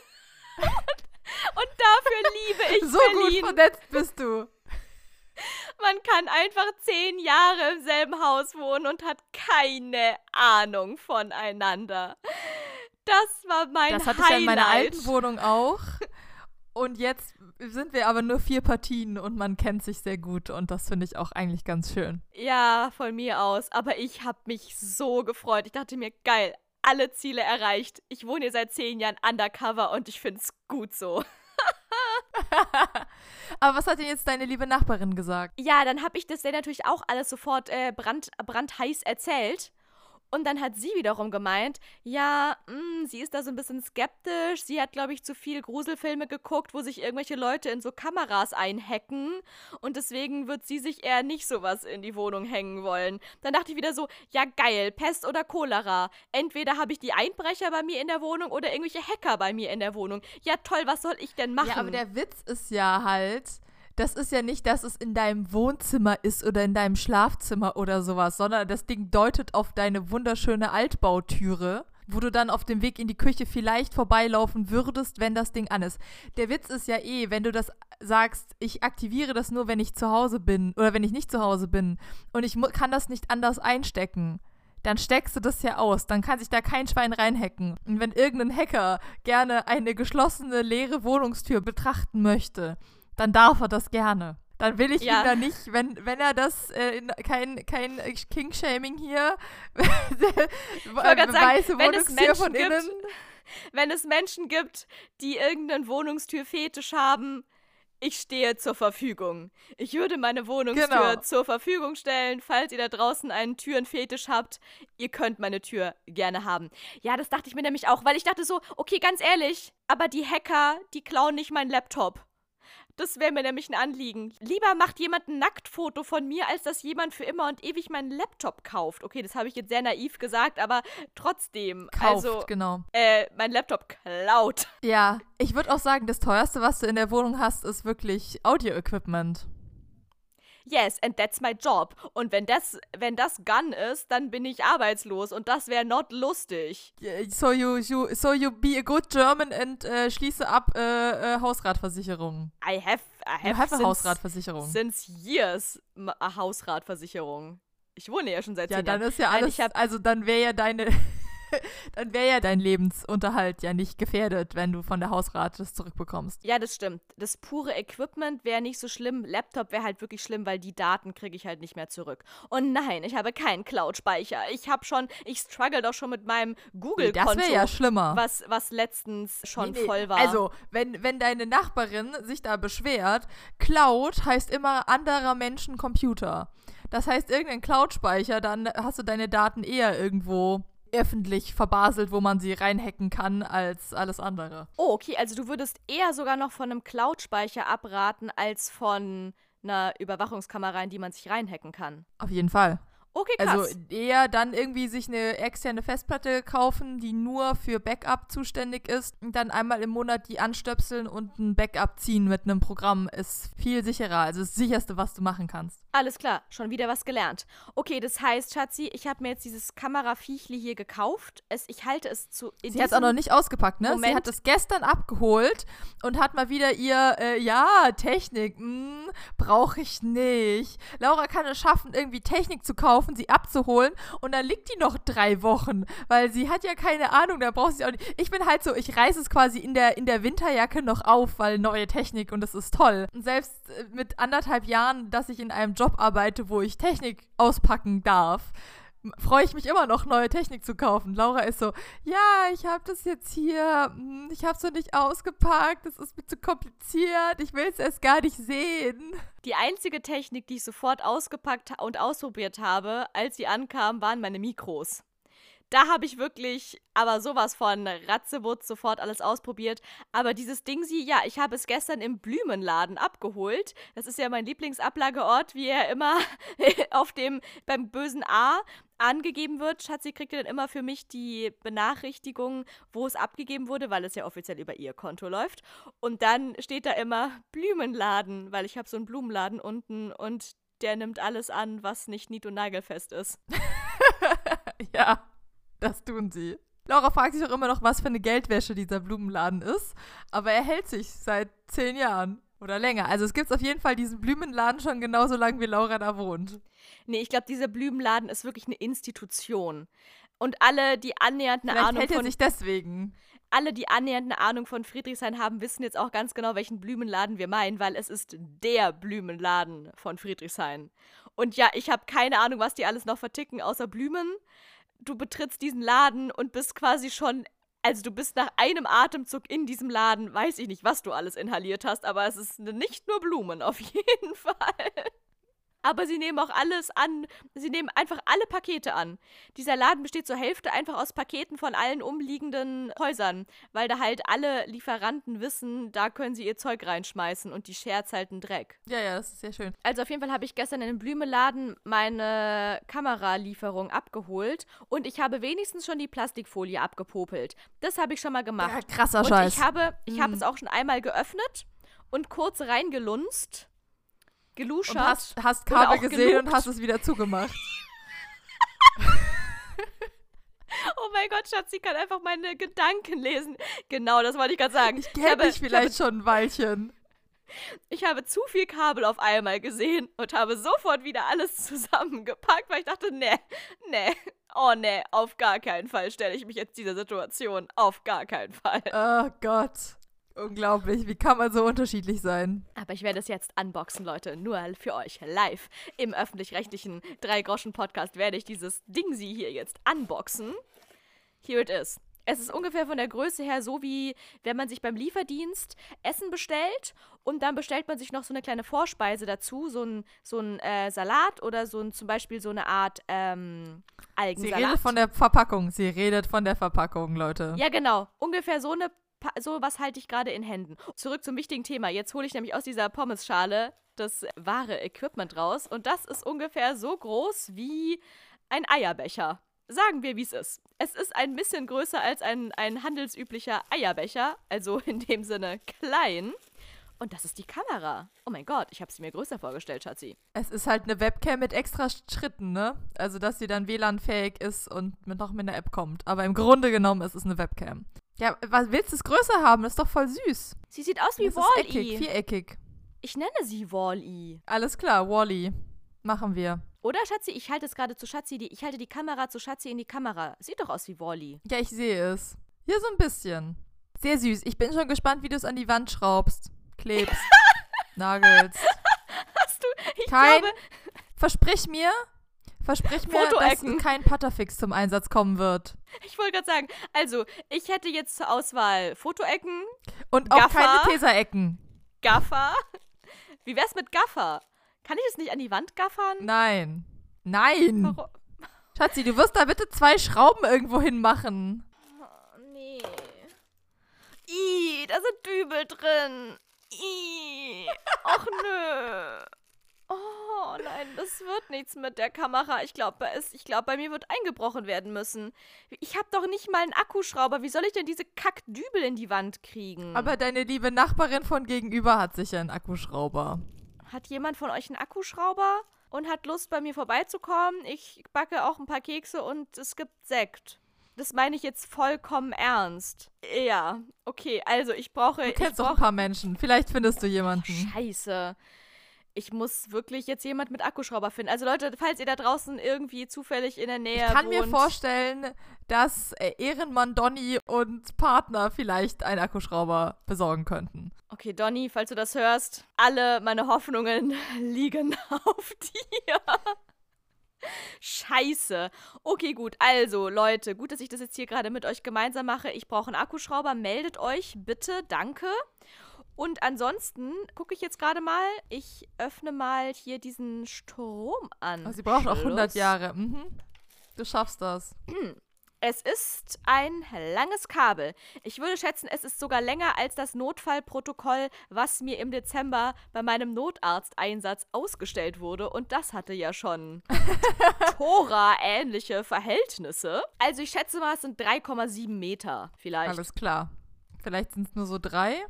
Und, und dafür liebe ich
So
Berlin.
gut vernetzt bist du.
Man kann einfach zehn Jahre im selben Haus wohnen und hat keine Ahnung voneinander. Das war mein
Das hatte ich
Highlight.
ja in meiner alten Wohnung auch. Und jetzt sind wir aber nur vier Partien und man kennt sich sehr gut und das finde ich auch eigentlich ganz schön.
Ja, von mir aus. Aber ich habe mich so gefreut. Ich dachte mir, geil, alle Ziele erreicht. Ich wohne hier seit zehn Jahren undercover und ich finde es gut so.
aber was hat denn jetzt deine liebe Nachbarin gesagt?
Ja, dann habe ich das der natürlich auch alles sofort äh, brand, brandheiß erzählt. Und dann hat sie wiederum gemeint, ja, mh, sie ist da so ein bisschen skeptisch. Sie hat, glaube ich, zu viel Gruselfilme geguckt, wo sich irgendwelche Leute in so Kameras einhacken. Und deswegen wird sie sich eher nicht sowas in die Wohnung hängen wollen. Dann dachte ich wieder so, ja geil, Pest oder Cholera. Entweder habe ich die Einbrecher bei mir in der Wohnung oder irgendwelche Hacker bei mir in der Wohnung. Ja toll, was soll ich denn machen?
Ja, aber der Witz ist ja halt, das ist ja nicht, dass es in deinem Wohnzimmer ist oder in deinem Schlafzimmer oder sowas, sondern das Ding deutet auf deine wunderschöne Altbautüre, wo du dann auf dem Weg in die Küche vielleicht vorbeilaufen würdest, wenn das Ding an ist. Der Witz ist ja eh, wenn du das sagst, ich aktiviere das nur, wenn ich zu Hause bin oder wenn ich nicht zu Hause bin und ich kann das nicht anders einstecken. Dann steckst du das ja aus. Dann kann sich da kein Schwein reinhacken. Und wenn irgendein Hacker gerne eine geschlossene, leere Wohnungstür betrachten möchte, dann darf er das gerne. Dann will ich
Ja.
ihn da nicht, wenn, wenn er das, äh, in- kein, kein King-Shaming hier,
sagen,
weiße
wenn es
Wohnungstür von
Menschen gibt,
innen.
Wenn es Menschen gibt, die irgendeinen Wohnungstür-Fetisch haben, ich stehe zur Verfügung. Ich würde meine Wohnungstür
Genau.
zur Verfügung stellen, falls ihr da draußen einen Türenfetisch habt. Ihr könnt meine Tür gerne haben. Ja, das dachte ich mir nämlich auch, weil ich dachte so, okay, ganz ehrlich, aber die Hacker, die klauen nicht meinen Laptop. Das wäre mir nämlich ein Anliegen. Lieber macht jemand ein Nacktfoto von mir, als dass jemand für immer und ewig meinen Laptop kauft. Okay, das habe ich jetzt sehr naiv gesagt, aber trotzdem.
Kauft,
also,
genau.
äh, mein Laptop klaut.
Ja, ich würde auch sagen, das teuerste, was du in der Wohnung hast, ist wirklich Audio-Equipment.
Yes, and that's my job. Und wenn das, wenn das Gun ist, dann bin ich arbeitslos und das wäre not lustig.
So you, you, so you be a good German and äh, schließe ab äh, äh, Hausratversicherung.
I have, I
You
have,
have a
since,
Hausratversicherung.
since years a Hausratversicherung. Ich wohne ja schon seit
Ja,
zehn
dann
Jahren.
ist ja
Nein,
alles,
ich hab-
also dann wäre ja deine, dann wäre ja dein Lebensunterhalt ja nicht gefährdet, wenn du von der Hausrat das zurückbekommst.
Ja, das stimmt. Das pure Equipment wäre nicht so schlimm. Laptop wäre halt wirklich schlimm, weil die Daten kriege ich halt nicht mehr zurück. Und nein, ich habe keinen Cloud-Speicher. Ich habe schon, ich struggle doch schon mit meinem
Das
Google-Konto,
wäre ja schlimmer.
was, was letztens schon
Nee, nee.
voll war.
Also, wenn, wenn deine Nachbarin sich da beschwert, Cloud heißt immer anderer Menschen Computer. Das heißt, irgendein Cloud-Speicher, dann hast du deine Daten eher irgendwo öffentlich verbaselt, wo man sie reinhacken kann, als alles andere.
Oh, okay, also du würdest eher sogar noch von einem Cloud-Speicher abraten, als von einer Überwachungskamera, in die man sich reinhacken kann.
Auf jeden Fall.
Okay, krass.
Also eher dann irgendwie sich eine externe Festplatte kaufen, die nur für Backup zuständig ist und dann einmal im Monat die anstöpseln und ein Backup ziehen mit einem Programm ist viel sicherer. Also das sicherste, was du machen kannst.
Alles klar, schon wieder was gelernt. Okay, das heißt, Schatzi, ich habe mir jetzt dieses Kameraviechli hier gekauft. Es, ich halte es zu. in
Sie hat es auch noch nicht ausgepackt, ne? Sie
Moment.
hat es gestern abgeholt und hat mal wieder ihr, äh, ja, Technik, brauche ich nicht. Laura kann es schaffen, irgendwie Technik zu kaufen, sie abzuholen und dann liegt die noch drei Wochen, weil sie hat ja keine Ahnung, da braucht sie auch nicht. Ich bin halt so, ich reiße es quasi in der, in der Winterjacke noch auf, weil neue Technik und das ist toll. Und selbst äh, mit anderthalb Jahren, dass ich in einem Job arbeite, wo ich Technik auspacken darf, freue ich mich immer noch, neue Technik zu kaufen. Laura ist so, ja, ich habe das jetzt hier, hm, ich habe es noch nicht ausgepackt, das ist mir zu kompliziert, ich will es erst gar nicht sehen.
Die einzige Technik, die ich sofort ausgepackt und ausprobiert habe, als sie ankam, waren meine Mikros. Da habe ich wirklich aber sowas von Ratzewutz sofort alles ausprobiert. Aber dieses Ding sie, ja, ich habe es gestern im Blumenladen abgeholt. Das ist ja mein Lieblingsablageort, wie er immer auf dem beim bösen A angegeben wird. Schatzi kriegt dann immer für mich die Benachrichtigung, wo es abgegeben wurde, weil es ja offiziell über ihr Konto läuft. Und dann steht da immer Blumenladen, weil ich habe so einen Blumenladen unten und der nimmt alles an, was nicht nied- und nagelfest ist.
ja. Das tun sie. Laura fragt sich auch immer noch, was für eine Geldwäsche dieser Blumenladen ist. Aber er hält sich seit zehn Jahren oder länger. Also es gibt auf jeden Fall diesen Blumenladen schon genauso lange, wie Laura da wohnt.
Nee, ich glaube, dieser Blumenladen ist wirklich eine Institution. Und alle, die annähernd eine
Vielleicht
Ahnung
hält er
von
sich deswegen.
alle, die annähernd eine Ahnung von Friedrichshain haben, wissen jetzt auch ganz genau, welchen Blumenladen wir meinen, weil es ist der Blumenladen von Friedrichshain. Und ja, ich habe keine Ahnung, was die alles noch verticken, außer Blumen du betrittst diesen Laden und bist quasi schon also du bist nach einem Atemzug in diesem Laden, weiß ich nicht, was du alles inhaliert hast, aber es ist nicht nur Blumen auf jeden Fall. Aber sie nehmen auch alles an. Sie nehmen einfach alle Pakete an. Dieser Laden besteht zur Hälfte einfach aus Paketen von allen umliegenden Häusern, weil da halt alle Lieferanten wissen, da können sie ihr Zeug reinschmeißen und die Scherz halt einen Dreck.
Ja, ja, das ist sehr schön.
Also auf jeden Fall habe ich gestern in dem Blümeladen meine Kameralieferung abgeholt und ich habe wenigstens schon die Plastikfolie abgepopelt. Das habe ich schon mal gemacht.
Ja, krasser
und
Scheiß.
ich habe, ich
Mhm.
habe es auch schon einmal geöffnet und kurz reingelunzt, geluschert.
und hast, hast Kabel gesehen
gelugt.
und hast es wieder zugemacht.
Oh mein Gott, Schatz, sie kann einfach meine Gedanken lesen. Genau, das wollte ich gerade sagen.
Ich kenne
habe,
dich vielleicht schon ein Weilchen.
ich habe zu viel Kabel auf einmal gesehen und habe sofort wieder alles zusammengepackt, weil ich dachte, nee, nee, oh nee, auf gar keinen Fall stelle ich mich jetzt dieser Situation. Auf gar keinen Fall.
Oh Gott. Unglaublich. Wie kann man so unterschiedlich sein?
Aber ich werde es jetzt unboxen, Leute. Nur für euch live im öffentlich-rechtlichen Drei-Groschen-Podcast werde ich dieses Ding sie hier jetzt unboxen. Here it is. Es ist ungefähr von der Größe her so wie, wenn man sich beim Lieferdienst Essen bestellt und dann bestellt man sich noch so eine kleine Vorspeise dazu, so ein, so ein äh, Salat oder so ein, zum Beispiel so eine Art ähm,
Sie
Algensalat.
redet von der Verpackung. Sie redet von der Verpackung, Leute.
Ja, genau. Ungefähr so eine so was halte ich gerade in Händen. Zurück zum wichtigen Thema. Jetzt hole ich nämlich aus dieser Pommesschale das wahre Equipment raus und das ist ungefähr so groß wie ein Eierbecher. Sagen wir, wie es ist. Es ist ein bisschen größer als ein, ein handelsüblicher Eierbecher, also in dem Sinne klein. Und das ist die Kamera. Oh mein Gott, ich habe sie mir größer vorgestellt, Schatzi.
Es ist halt eine Webcam mit extra Schritten, ne? Also, dass sie dann WLAN-fähig ist und mit noch mit einer App kommt. Aber im Grunde genommen ist es eine Webcam. Ja, was willst du es größer haben? Das ist doch voll süß.
Sie sieht aus wie
eckig,
Wall-E.
viereckig.
Ich nenne sie Wall-E.
Alles klar, Wally. Machen wir.
Oder Schatzi, ich halte es gerade zu Schatzi, die, ich halte die Kamera zu Schatzi in die Kamera. Sieht doch aus wie Wally.
Ja, ich sehe es. Hier so ein bisschen. Sehr süß. Ich bin schon gespannt, wie du es an die Wand schraubst, klebst, nagelst.
Hast du? Ich
Kein,
glaube,
versprich mir, versprich mir, dass kein Putterfix zum Einsatz kommen wird.
ich wollte gerade sagen, also, ich hätte jetzt zur Auswahl Fotoecken,
Und auch
Gaffer?
keine Teserecken.
Gaffer. Wie wär's mit Gaffer? Kann ich das nicht an die Wand gaffern?
Nein. Nein.
Warum?
Schatzi, du wirst da bitte zwei Schrauben irgendwo hin machen.
Oh, nee. Ih, da sind Dübel drin. Ih. Och nö. Oh nein, das wird nichts mit der Kamera. Ich glaube, ich glaub, bei mir wird eingebrochen werden müssen. Ich habe doch nicht mal einen Akkuschrauber. Wie soll ich denn diese Kackdübel in die Wand kriegen?
Aber deine liebe Nachbarin von gegenüber hat sicher einen Akkuschrauber.
Hat jemand von euch einen Akkuschrauber und hat Lust, bei mir vorbeizukommen? Ich backe auch ein paar Kekse und es gibt Sekt. Das meine ich jetzt vollkommen ernst. Ja, okay, also ich brauche.
Du kennst doch
brauch-
ein paar Menschen. Vielleicht findest du jemanden.
Scheiße. Ich muss wirklich jetzt jemand mit Akkuschrauber finden. Also Leute, falls ihr da draußen irgendwie zufällig in der Nähe
Ich kann
wohnt.
mir vorstellen, dass äh, Ehrenmann Donny und Partner vielleicht einen Akkuschrauber besorgen könnten.
Okay, Donny, falls du das hörst, alle meine Hoffnungen liegen auf dir. Scheiße. Okay, gut. Also, Leute, gut, dass ich das jetzt hier gerade mit euch gemeinsam mache. Ich brauche einen Akkuschrauber. Meldet euch bitte. Danke. Und ansonsten gucke ich jetzt gerade mal. Ich öffne mal hier diesen Strom an.
Oh, sie braucht auch 100 Jahre. Mhm. Du schaffst das.
Es ist ein langes Kabel. Ich würde schätzen, es ist sogar länger als das Notfallprotokoll, was mir im Dezember bei meinem Notarzteinsatz ausgestellt wurde. Und das hatte ja schon Tora-ähnliche Verhältnisse. Also ich schätze mal, es sind 3,7 Meter vielleicht.
Alles klar. Vielleicht sind es nur so drei.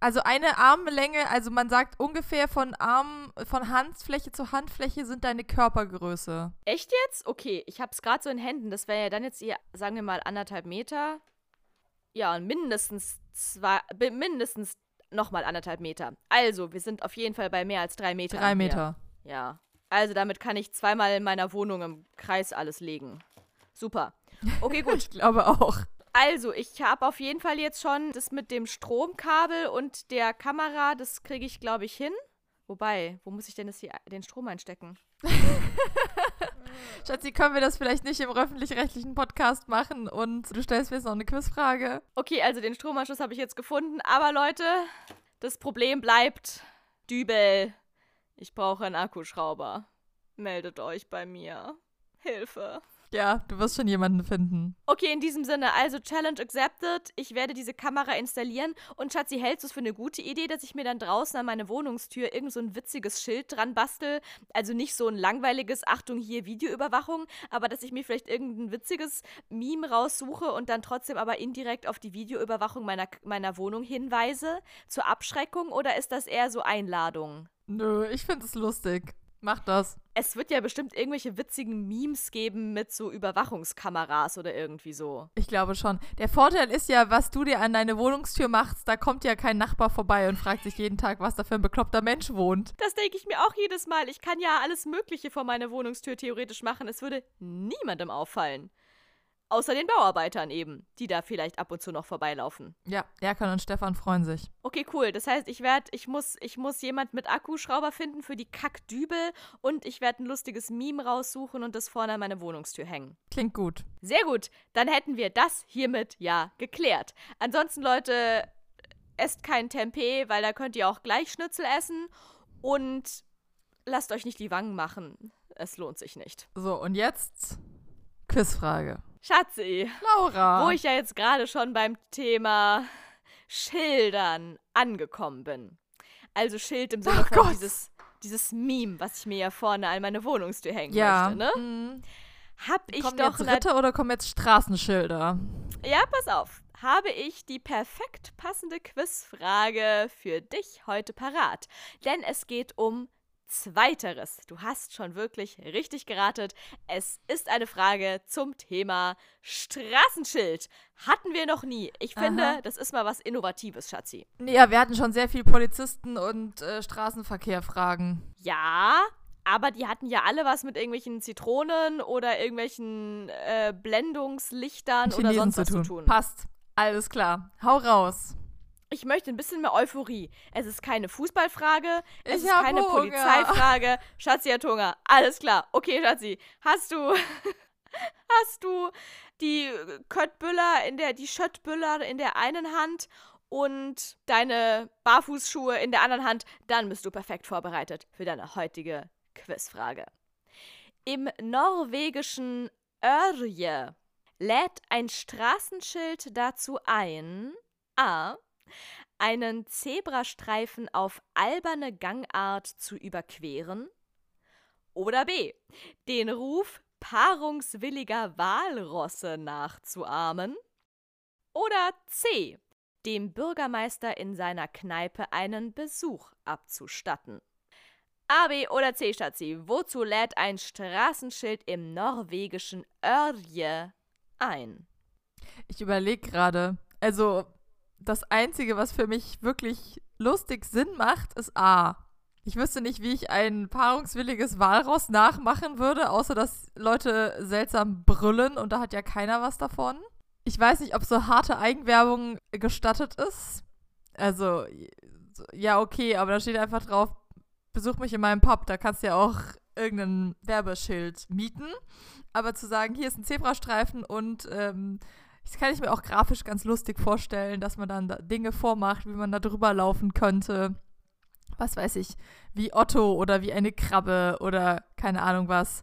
Also eine Armlänge, also man sagt ungefähr von Arm, von Handfläche zu Handfläche sind deine Körpergröße.
Echt jetzt? Okay, ich habe es gerade so in Händen. Das wäre ja dann jetzt hier, sagen wir mal, anderthalb Meter. Ja, und mindestens zwei, mindestens nochmal anderthalb Meter. Also, wir sind auf jeden Fall bei mehr als drei Meter.
Drei Meter.
Ja. Also, damit kann ich zweimal in meiner Wohnung im Kreis alles legen. Super. Okay, gut.
ich glaube auch.
Also, ich habe auf jeden Fall jetzt schon das mit dem Stromkabel und der Kamera, das kriege ich, glaube ich, hin. Wobei, wo muss ich denn das hier, den Strom einstecken?
Schatzi, können wir das vielleicht nicht im öffentlich-rechtlichen Podcast machen und du stellst mir jetzt noch eine Quizfrage?
Okay, also den Stromanschluss habe ich jetzt gefunden, aber Leute, das Problem bleibt Dübel. Ich brauche einen Akkuschrauber. Meldet euch bei mir. Hilfe.
Ja, du wirst schon jemanden finden.
Okay, in diesem Sinne, also Challenge accepted. Ich werde diese Kamera installieren. Und Schatzi, hältst du es für eine gute Idee, dass ich mir dann draußen an meine Wohnungstür irgend so ein witziges Schild dran bastel? Also nicht so ein langweiliges, Achtung hier, Videoüberwachung, aber dass ich mir vielleicht irgendein witziges Meme raussuche und dann trotzdem aber indirekt auf die Videoüberwachung meiner, meiner Wohnung hinweise? Zur Abschreckung oder ist das eher so Einladung?
Nö, ich finde es lustig. Mach das.
Es wird ja bestimmt irgendwelche witzigen Memes geben mit so Überwachungskameras oder irgendwie so.
Ich glaube schon. Der Vorteil ist ja, was du dir an deine Wohnungstür machst, da kommt ja kein Nachbar vorbei und fragt sich jeden Tag, was da für ein bekloppter Mensch wohnt.
Das denke ich mir auch jedes Mal. Ich kann ja alles Mögliche vor meiner Wohnungstür theoretisch machen. Es würde niemandem auffallen. Außer den Bauarbeitern eben, die da vielleicht ab und zu noch vorbeilaufen.
Ja, Erkan und Stefan freuen sich.
Okay, cool. Das heißt, ich werde, ich muss, ich muss jemand mit Akkuschrauber finden für die Kackdübel und ich werde ein lustiges Meme raussuchen und das vorne an meine Wohnungstür hängen.
Klingt gut.
Sehr gut. Dann hätten wir das hiermit ja geklärt. Ansonsten, Leute, esst kein Tempeh, weil da könnt ihr auch gleich Schnitzel essen und lasst euch nicht die Wangen machen. Es lohnt sich nicht.
So, und jetzt Quizfrage.
Schatzi.
Laura.
Wo ich ja jetzt gerade schon beim Thema Schildern angekommen bin. Also Schild im Sinne oh von dieses, dieses Meme, was ich mir ja vorne an meine Wohnungstür hängen
ja.
möchte, ne? Mhm. Hab ich
kommen
doch
jetzt Ritter oder kommen jetzt Straßenschilder?
Ja, pass auf. Habe ich die perfekt passende Quizfrage für dich heute parat. Denn es geht um Zweiteres. Du hast schon wirklich richtig geratet. Es ist eine Frage zum Thema Straßenschild. Hatten wir noch nie. Ich finde, Aha. das ist mal was Innovatives, Schatzi.
Ja, wir hatten schon sehr viel Polizisten und äh, Straßenverkehr-Fragen.
Ja, aber die hatten ja alle was mit irgendwelchen Zitronen oder irgendwelchen äh, Blendungslichtern Chinesen oder sonst was zu tun. zu tun.
Passt. Alles klar. Hau raus.
Ich möchte ein bisschen mehr Euphorie. Es ist keine Fußballfrage, es
ich
ist keine
Hunger.
Polizeifrage. Schatzi hat Hunger. Alles klar. Okay, Schatzi. Hast du hast du die Köttbüller in der die Schöttbüller in der einen Hand und deine Barfußschuhe in der anderen Hand, dann bist du perfekt vorbereitet für deine heutige Quizfrage. Im norwegischen Örje lädt ein Straßenschild dazu ein, a einen Zebrastreifen auf alberne Gangart zu überqueren? Oder B. Den Ruf paarungswilliger Walrosse nachzuahmen? Oder C. Dem Bürgermeister in seiner Kneipe einen Besuch abzustatten? A, B oder C, Stazzi, wozu lädt ein Straßenschild im norwegischen Örje ein?
Ich überlege gerade. Also, das Einzige, was für mich wirklich lustig Sinn macht, ist A. Ich wüsste nicht, wie ich ein paarungswilliges Walross nachmachen würde, außer dass Leute seltsam brüllen und da hat ja keiner was davon. Ich weiß nicht, ob so harte Eigenwerbung gestattet ist. Also, ja, okay, aber da steht einfach drauf, besuch mich in meinem Pub. Da kannst du ja auch irgendein Werbeschild mieten. Aber zu sagen, hier ist ein Zebrastreifen und ähm, das kann ich mir auch grafisch ganz lustig vorstellen, dass man dann da Dinge vormacht, wie man da drüber laufen könnte. Was weiß ich, wie Otto oder wie eine Krabbe oder keine Ahnung was.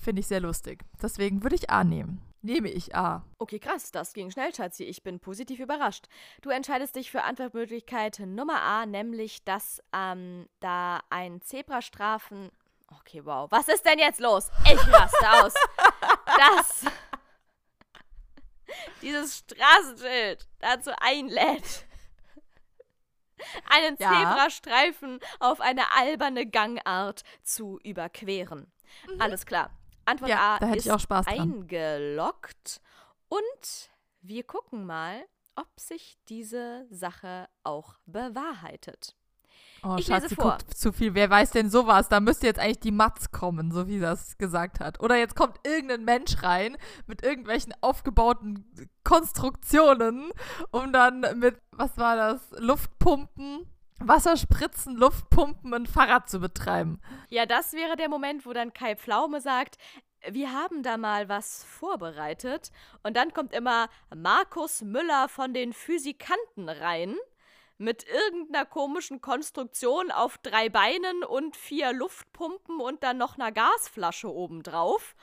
Finde ich sehr lustig. Deswegen würde ich A nehmen. Nehme ich A.
Okay, krass, das ging schnell, Schatzi. Ich bin positiv überrascht. Du entscheidest dich für Antwortmöglichkeit Nummer A, nämlich, dass ähm, da ein Zebrastreifen. Okay, wow. Was ist denn jetzt los? Ich raste aus. Das. Dieses Straßenschild dazu einlädt, einen
Ja.
Zebrastreifen auf eine alberne Gangart zu überqueren. Alles klar. Antwort
Ja,
A ist
ich auch Spaß dran.
eingeloggt und wir gucken mal, ob sich diese Sache auch bewahrheitet.
Oh,
Ich
Schatz,
lese vor.
guckt zu viel. Wer weiß denn sowas? Da müsste jetzt eigentlich die Matz kommen, so wie das gesagt hat. Oder jetzt kommt irgendein Mensch rein mit irgendwelchen aufgebauten Konstruktionen, um dann mit, was war das, Luftpumpen, Wasserspritzen, Luftpumpen ein Fahrrad zu betreiben.
Ja, das wäre der Moment, wo dann Kai Pflaume sagt, wir haben da mal was vorbereitet. Und dann kommt immer Markus Müller von den Physikanten rein. Mit irgendeiner komischen Konstruktion auf drei Beinen und vier Luftpumpen und dann noch einer Gasflasche obendrauf.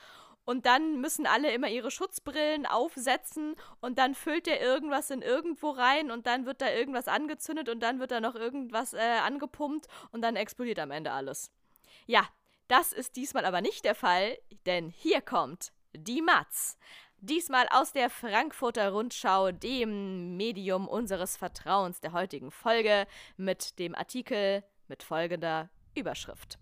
Und dann müssen alle immer ihre Schutzbrillen aufsetzen und dann füllt er irgendwas in irgendwo rein und dann wird da irgendwas angezündet und dann wird da noch irgendwas äh, angepumpt und dann explodiert am Ende alles. Ja, das ist diesmal aber nicht der Fall, denn hier kommt die Matz. Diesmal aus der Frankfurter Rundschau, dem Medium unseres Vertrauens der heutigen Folge, mit dem Artikel mit folgender Überschrift.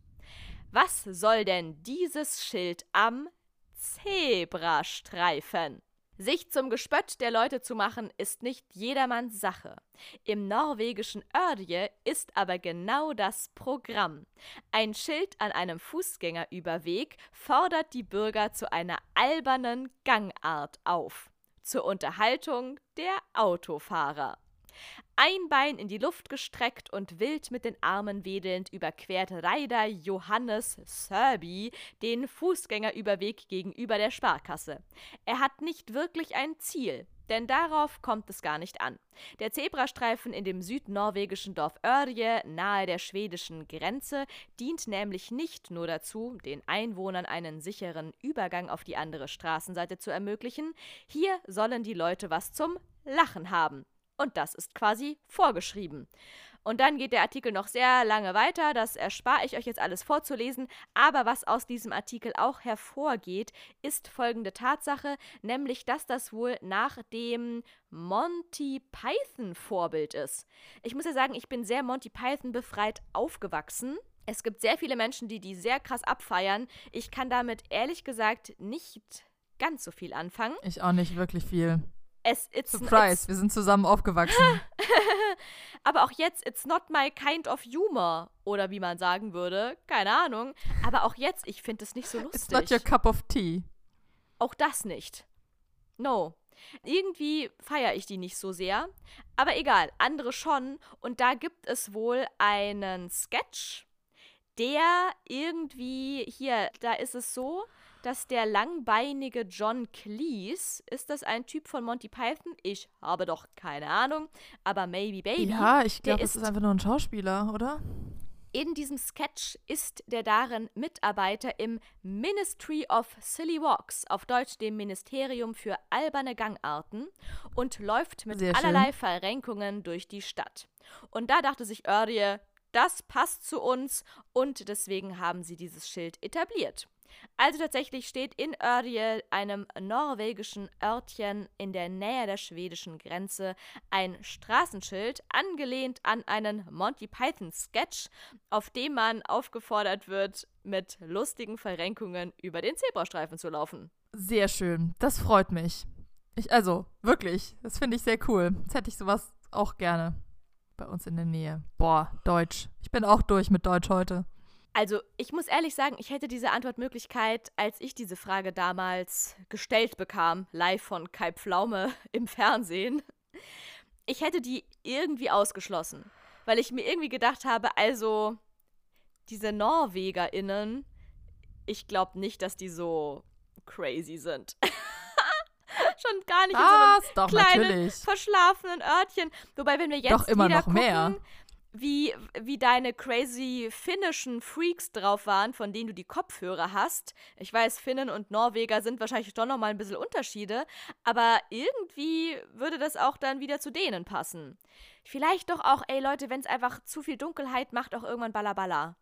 Was soll denn dieses Schild am Zebrastreifen? Sich zum Gespött der Leute zu machen, ist nicht jedermanns Sache. Im norwegischen Örje ist aber genau das Programm. Ein Schild an einem Fußgängerüberweg fordert die Bürger zu einer albernen Gangart auf. Zur Unterhaltung der Autofahrer. Ein Bein in die Luft gestreckt und wild mit den Armen wedelnd überquert Reiter Johannes Serbi den Fußgängerüberweg gegenüber der Sparkasse. Er hat nicht wirklich ein Ziel, denn darauf kommt es gar nicht an. Der Zebrastreifen in dem südnorwegischen Dorf Örje nahe der schwedischen Grenze dient nämlich nicht nur dazu, den Einwohnern einen sicheren Übergang auf die andere Straßenseite zu ermöglichen, hier sollen die Leute was zum Lachen haben. Und das ist quasi vorgeschrieben. Und dann geht der Artikel noch sehr lange weiter, das erspare ich euch jetzt alles vorzulesen, aber was aus diesem Artikel auch hervorgeht, ist folgende Tatsache, nämlich dass das wohl nach dem Monty Python Vorbild ist. Ich muss ja sagen, ich bin sehr Monty Python befreit aufgewachsen. Es gibt sehr viele Menschen, die die sehr krass abfeiern. Ich kann damit ehrlich gesagt nicht ganz so viel anfangen.
Ich auch nicht wirklich viel.
Es it's,
Surprise, wir sind zusammen aufgewachsen.
Aber auch jetzt, it's not my kind of humor. Oder wie man sagen würde, keine Ahnung. Aber auch jetzt, ich finde es nicht so lustig.
It's not your cup of tea.
Auch das nicht. No. Irgendwie feiere ich die nicht so sehr. Aber egal, andere schon. Und da gibt es wohl einen Sketch, der irgendwie, hier, da ist es so, dass der langbeinige John Cleese, ist das ein Typ von Monty Python? Ich habe doch keine Ahnung, aber maybe baby.
Ja, ich glaube, es
ist-
einfach nur ein Schauspieler, oder?
In diesem Sketch ist der darin Mitarbeiter im Ministry of Silly Walks, auf Deutsch dem Ministerium für alberne Gangarten, und läuft mit
Sehr schön.
allerlei Verrenkungen durch die Stadt. Und da dachte sich Örje, das passt zu uns und deswegen haben sie dieses Schild etabliert. Also tatsächlich steht in Örje, einem norwegischen Örtchen in der Nähe der schwedischen Grenze, ein Straßenschild, angelehnt an einen Monty Python Sketch, auf dem man aufgefordert wird, mit lustigen Verrenkungen über den Zebrastreifen zu laufen.
Sehr schön. Das freut mich. Ich, also, wirklich. Das finde ich sehr cool. Jetzt hätte ich sowas auch gerne bei uns in der Nähe. Boah, Deutsch. Ich bin auch durch mit Deutsch heute.
Also, ich muss ehrlich sagen, ich hätte diese Antwortmöglichkeit, als ich diese Frage damals gestellt bekam, live von Kai Pflaume im Fernsehen, ich hätte die irgendwie ausgeschlossen. Weil ich mir irgendwie gedacht habe, also, diese NorwegerInnen, ich glaube nicht, dass die so crazy sind. Schon gar nicht
Was?
in so
Doch,
einem kleinen,
natürlich.
verschlafenen Örtchen. Wobei, wenn wir jetzt
Doch immer
wieder
noch mehr.
Wie, wie deine crazy finnischen Freaks drauf waren, von denen du die Kopfhörer hast. Ich weiß, Finnen und Norweger sind wahrscheinlich doch nochmal ein bisschen Unterschiede, aber irgendwie würde das auch dann wieder zu denen passen. Vielleicht doch auch, ey Leute, wenn es einfach zu viel Dunkelheit macht, auch irgendwann Ballaballa.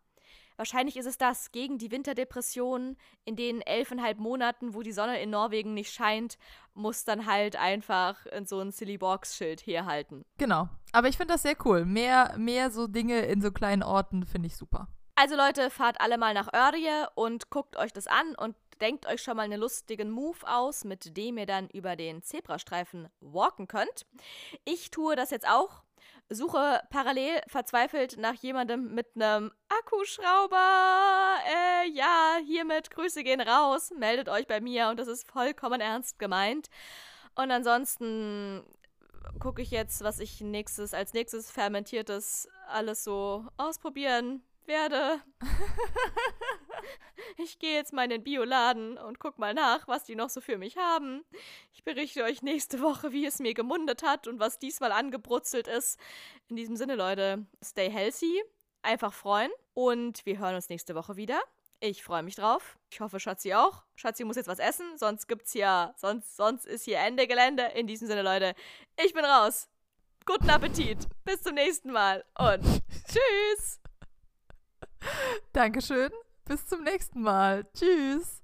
Wahrscheinlich ist es das gegen die Winterdepression. In den elfeinhalb Monaten, wo die Sonne in Norwegen nicht scheint, muss dann halt einfach in so ein Silly Box-Schild herhalten.
Genau. Aber ich finde das sehr cool. Mehr, mehr so Dinge in so kleinen Orten finde ich super.
Also Leute, fahrt alle mal nach Örje und guckt euch das an und denkt euch schon mal einen lustigen Move aus, mit dem ihr dann über den Zebrastreifen walken könnt. Ich tue das jetzt auch. Suche parallel verzweifelt nach jemandem mit einem Akkuschrauber. Äh, ja, hiermit Grüße gehen raus. Meldet euch bei mir und das ist vollkommen ernst gemeint. Und ansonsten gucke ich jetzt, was ich nächstes als nächstes fermentiertes alles so ausprobieren werde. ich gehe jetzt mal in den Bioladen und guck mal nach, was die noch so für mich haben. Ich berichte euch nächste Woche, wie es mir gemundet hat und was diesmal angebrutzelt ist. In diesem Sinne, Leute, stay healthy, einfach freuen und wir hören uns nächste Woche wieder. Ich freue mich drauf. Ich hoffe, Schatzi auch. Schatzi muss jetzt was essen, sonst gibt's hier, sonst, sonst ist hier Ende Gelände. In diesem Sinne, Leute, ich bin raus. Guten Appetit. Bis zum nächsten Mal und tschüss.
Dankeschön. Bis zum nächsten Mal. Tschüss.